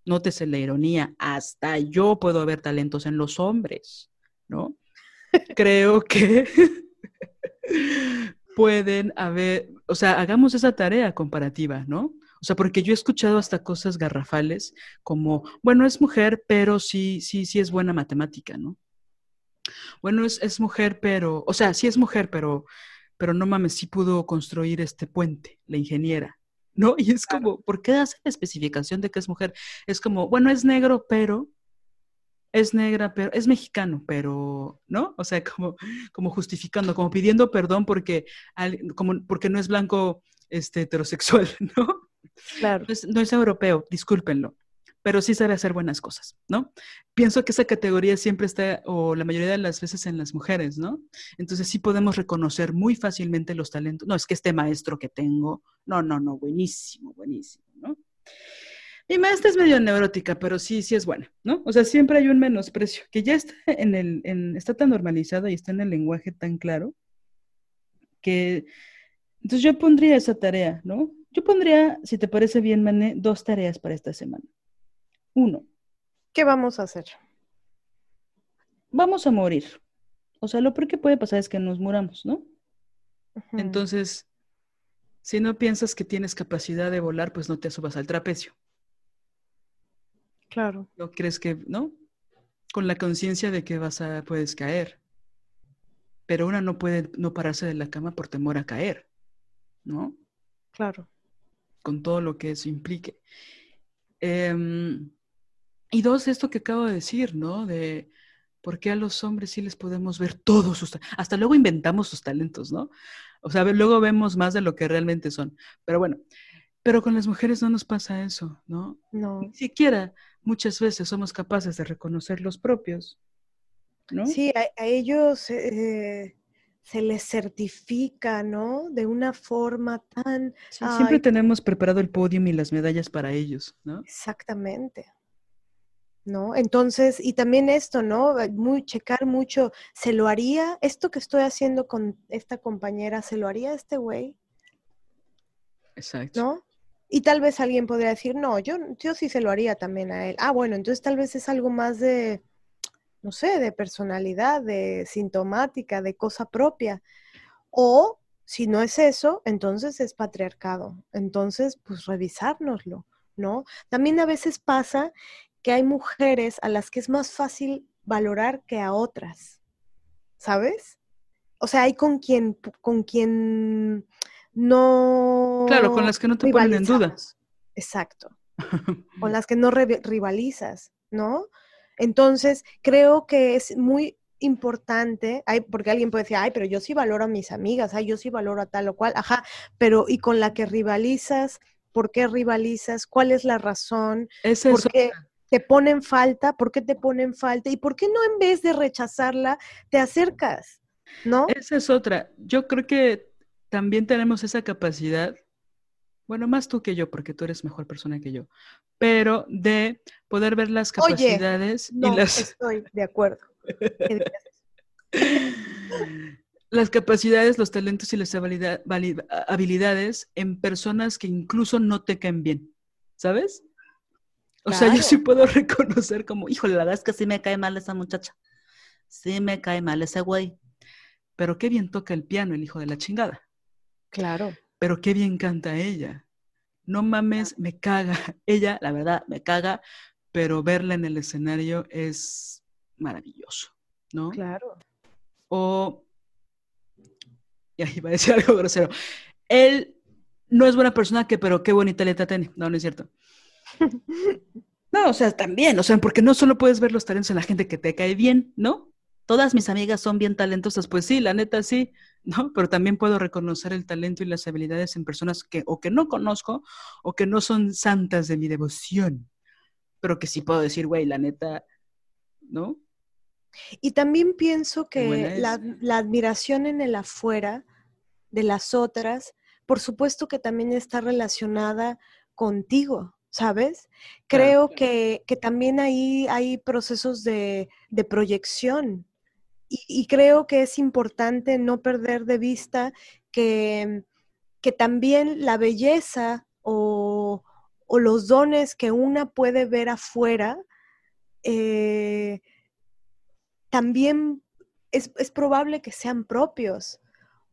nótese la ironía, hasta yo puedo ver talentos en los hombres, ¿no? creo que pueden haber, o sea, hagamos esa tarea comparativa, ¿no? O sea, porque yo he escuchado hasta cosas garrafales como, bueno, es mujer, pero sí, sí, sí es buena matemática, ¿no? Bueno, es, mujer, pero, o sea, sí es mujer, pero, pero no mames, sí pudo construir este puente, la ingeniera, ¿no? Y es como, ¿por qué hace la especificación de que es mujer? Es como, bueno, es negro, pero, es negra, pero, es mexicano, pero, ¿no? O sea, como, como justificando, como pidiendo perdón porque, como, porque no es blanco este, heterosexual, ¿no? Claro. No es, no es europeo, discúlpenlo. Pero sí sabe hacer buenas cosas, ¿no? Pienso que esa categoría siempre está, o la mayoría de las veces, en las mujeres, ¿no? Entonces sí podemos reconocer muy fácilmente los talentos. No, es que este maestro que tengo, no, no, no, buenísimo, buenísimo, ¿no? Mi maestra es medio neurótica, pero sí, sí es buena, ¿no? O sea, siempre hay un menosprecio, que ya está en el, en, está tan normalizado y está en el lenguaje tan claro, que entonces yo pondría esa tarea, ¿no? Yo pondría, si te parece bien, Mané, dos tareas para esta semana. Uno. ¿Qué vamos a hacer? Vamos a morir. O sea, lo peor que puede pasar es que nos muramos, ¿no? Entonces, si no piensas que tienes capacidad de volar, pues no te subas al trapecio. Claro. ¿No crees que, no? Con la conciencia de que vas a, puedes caer. Pero una no puede no pararse de la cama por temor a caer, ¿no? Claro. Con todo lo que eso implique. Eh, y dos, esto que acabo de decir, ¿no? De por qué a los hombres sí les podemos ver todos sus hasta luego inventamos sus talentos, ¿no? O sea, luego vemos más de lo que realmente son. Pero bueno, pero con las mujeres no nos pasa eso, ¿no? No. Ni siquiera muchas veces somos capaces de reconocer los propios, ¿no? Sí, a, ellos eh, se les certifica, ¿no? De una forma tan... siempre tenemos preparado el podio y las medallas para ellos, ¿no? Exactamente. ¿No? Entonces, y también esto, ¿no? Muy, checar mucho, ¿se lo haría? ¿Esto que estoy haciendo con esta compañera, ¿se lo haría este güey? Exacto. ¿No? Y tal vez alguien podría decir, no, yo, yo sí se lo haría también a él. Ah, bueno, entonces tal vez es algo más de, no sé, de personalidad, de sintomática, de cosa propia. O si no es eso, entonces es patriarcado. Entonces, pues revisárnoslo, ¿no? También a veces pasa que hay mujeres a las que es más fácil valorar que a otras, ¿sabes? O sea, hay con quien, con quien no... Claro, con las que no te ponen en duda. Exacto. con las que no rivalizas, ¿no? Entonces, creo que es muy importante, porque alguien puede decir, ay, pero yo sí valoro a mis amigas, ay, yo sí valoro a tal o cual, ajá, pero y con la que rivalizas, ¿por qué rivalizas? ¿Cuál es la razón? Es ¿Por qué? Te ponen falta, ¿por qué te ponen falta? ¿Y por qué no en vez de rechazarla, te acercas? ¿No? Esa es otra. Yo creo que también tenemos esa capacidad, bueno, más tú que yo, porque tú eres mejor persona que yo, pero de poder ver las capacidades y las... Estoy de acuerdo. las capacidades, los talentos y las habilidades en personas que incluso no te caen bien, ¿sabes? O sea, yo sí puedo reconocer como, híjole, la verdad es que sí me cae mal esa muchacha. Sí me cae mal ese güey. Pero qué bien toca el piano el hijo de la chingada. Claro. Pero qué bien canta ella. No mames, me caga. Ella, la verdad, me caga, pero verla en el escenario es maravilloso, ¿no? Claro. O, y ahí va a decir algo grosero. Él no es buena persona, que, pero qué bonita letra tiene. No, no es cierto. No, o sea, también, o sea, porque no solo puedes ver los talentos en la gente que te cae bien, ¿no? Todas mis amigas son bien talentosas, pues sí, la neta sí, ¿no? Pero también puedo reconocer el talento y las habilidades en personas que o que no conozco o que no son santas de mi devoción, pero que sí puedo decir, güey, la neta, ¿no? Y también pienso que la, la admiración en el afuera de las otras, por supuesto que también está relacionada contigo, ¿sabes? Creo Que, también ahí hay procesos de, proyección y, creo que es importante no perder de vista que, que también la belleza o, los dones que una puede ver afuera, eh, también es, probable que sean propios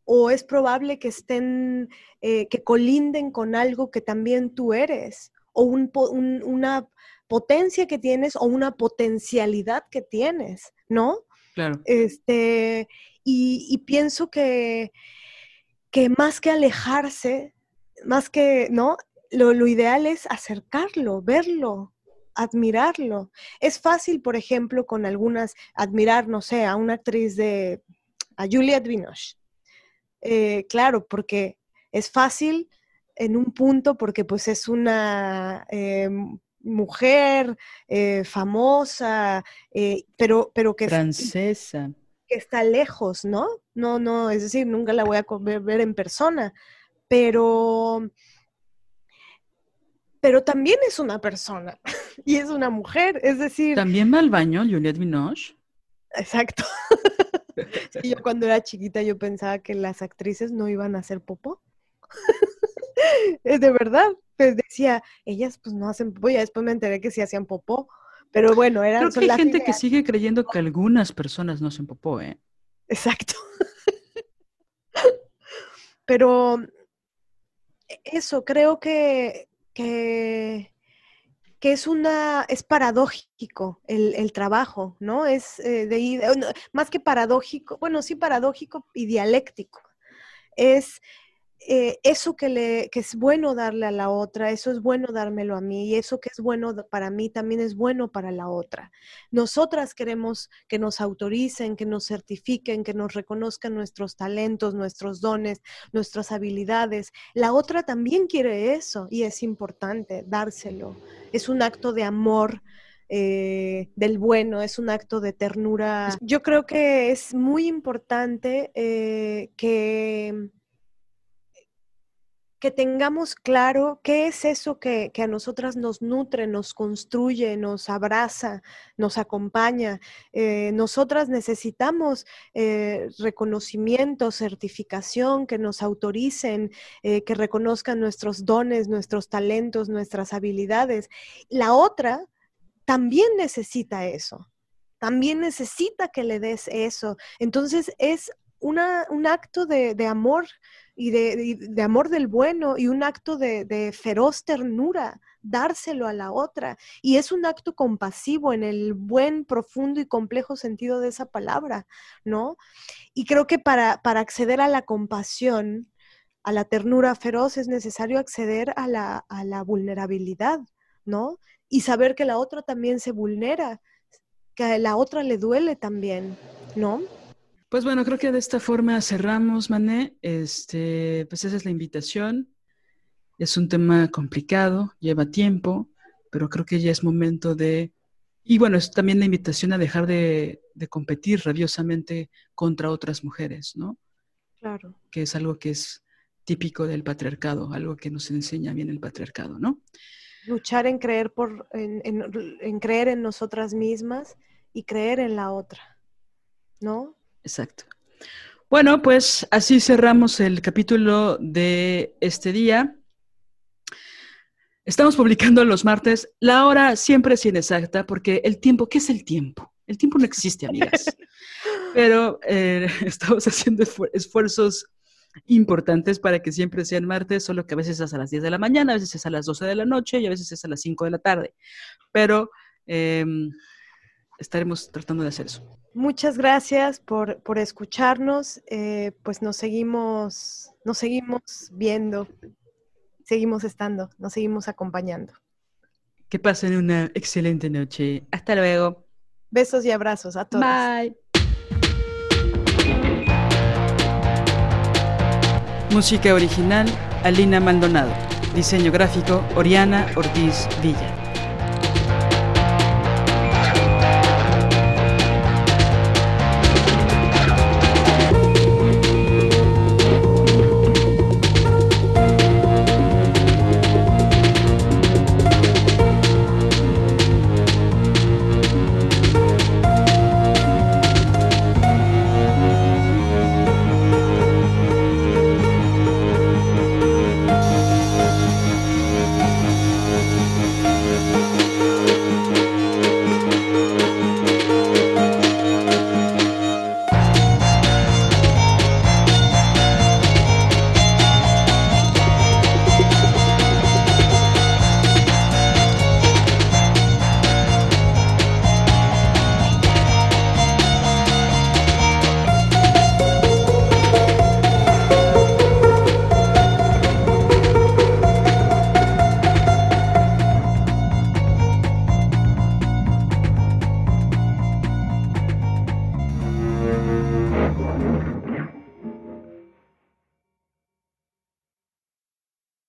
o es probable que estén, eh, que colinden con algo que también tú eres o una potencia que tienes o una potencialidad que tienes, ¿no? Claro. Este, y, pienso que, que más que alejarse, más que, ¿no? Lo, lo, ideal es acercarlo, verlo, admirarlo. Es fácil, por ejemplo, con algunas, admirar, no sé, a una actriz de, a Juliette Binoche. Eh, claro, porque es fácil en un punto porque pues es una, eh, mujer eh, famosa, eh, pero, pero que... Francesa. Que está lejos, ¿no? No, no, es decir, nunca la voy a ver en persona, pero pero también es una persona y es una mujer, es decir... También va al baño Juliette Binoche. Exacto. yo cuando era chiquita yo pensaba que las actrices no iban a hacer popó. de verdad, pues decía, ellas pues no hacen popó, y después me enteré que sí hacían popó, pero bueno, eran... Creo que hay gente que sigue creyendo que algunas personas no hacen popó, ¿eh? Exacto. pero eso, creo que que, que es una, es paradójico el, trabajo, ¿no? Es eh, de, más que paradójico, bueno, sí paradójico y dialéctico. Es eh, eso que, le, que es bueno darle a la otra, eso es bueno dármelo a mí y eso que es bueno para mí también es bueno para la otra. Nosotras queremos que nos autoricen, que nos certifiquen, que nos reconozcan nuestros talentos, nuestros dones, nuestras habilidades. La otra también quiere eso y es importante dárselo. Es un acto de amor. Eh, del bueno, es un acto de ternura. Yo creo que es muy importante eh, que que tengamos claro qué es eso que, a nosotras nos nutre, nos construye, nos abraza, nos acompaña. Eh, nosotras necesitamos eh, reconocimiento, certificación, que nos autoricen, eh, que reconozcan nuestros dones, nuestros talentos, nuestras habilidades. La otra también necesita eso también necesita que le des eso. Entonces es un acto de amor y de, amor del bueno y un acto de, feroz ternura, dárselo a la otra. Y es un acto compasivo en el buen, profundo y complejo sentido de esa palabra, ¿no? Y creo que para, para acceder a la compasión, a la ternura feroz, es necesario acceder a la, a la vulnerabilidad, ¿no? Y saber que la otra también se vulnera, que a la otra le duele también, ¿no? Pues bueno, creo que de esta forma cerramos, Mané. Este, pues esa es la invitación. Es un tema complicado, lleva tiempo, pero creo que ya es momento de... Y bueno, es también la invitación a dejar de, competir rabiosamente contra otras mujeres, ¿no? Claro. Que es algo que es típico del patriarcado, algo que nos enseña bien el patriarcado, ¿no? Luchar en creer por, en creer en nosotras mismas y creer en la otra, ¿no? Exacto. Bueno, pues así cerramos el capítulo de este día. Estamos publicando los martes. La hora siempre es inexacta porque el tiempo, ¿qué es el tiempo? El tiempo no existe, amigas. Pero eh, estamos haciendo esfuerzos importantes para que siempre sean martes, solo que a veces es a las 10 de la mañana, a veces es a las 12 de la noche y a veces es a las 5 de la tarde. Pero em, estaremos tratando de hacer eso. Muchas gracias por, escucharnos. Eh, pues nos seguimos, nos seguimos viendo, seguimos estando, nos seguimos acompañando. Que pasen una excelente noche. Hasta luego. Besos y abrazos a todos. Bye. Música original, Alina Maldonado. Diseño gráfico, Oriana Ortiz Villa.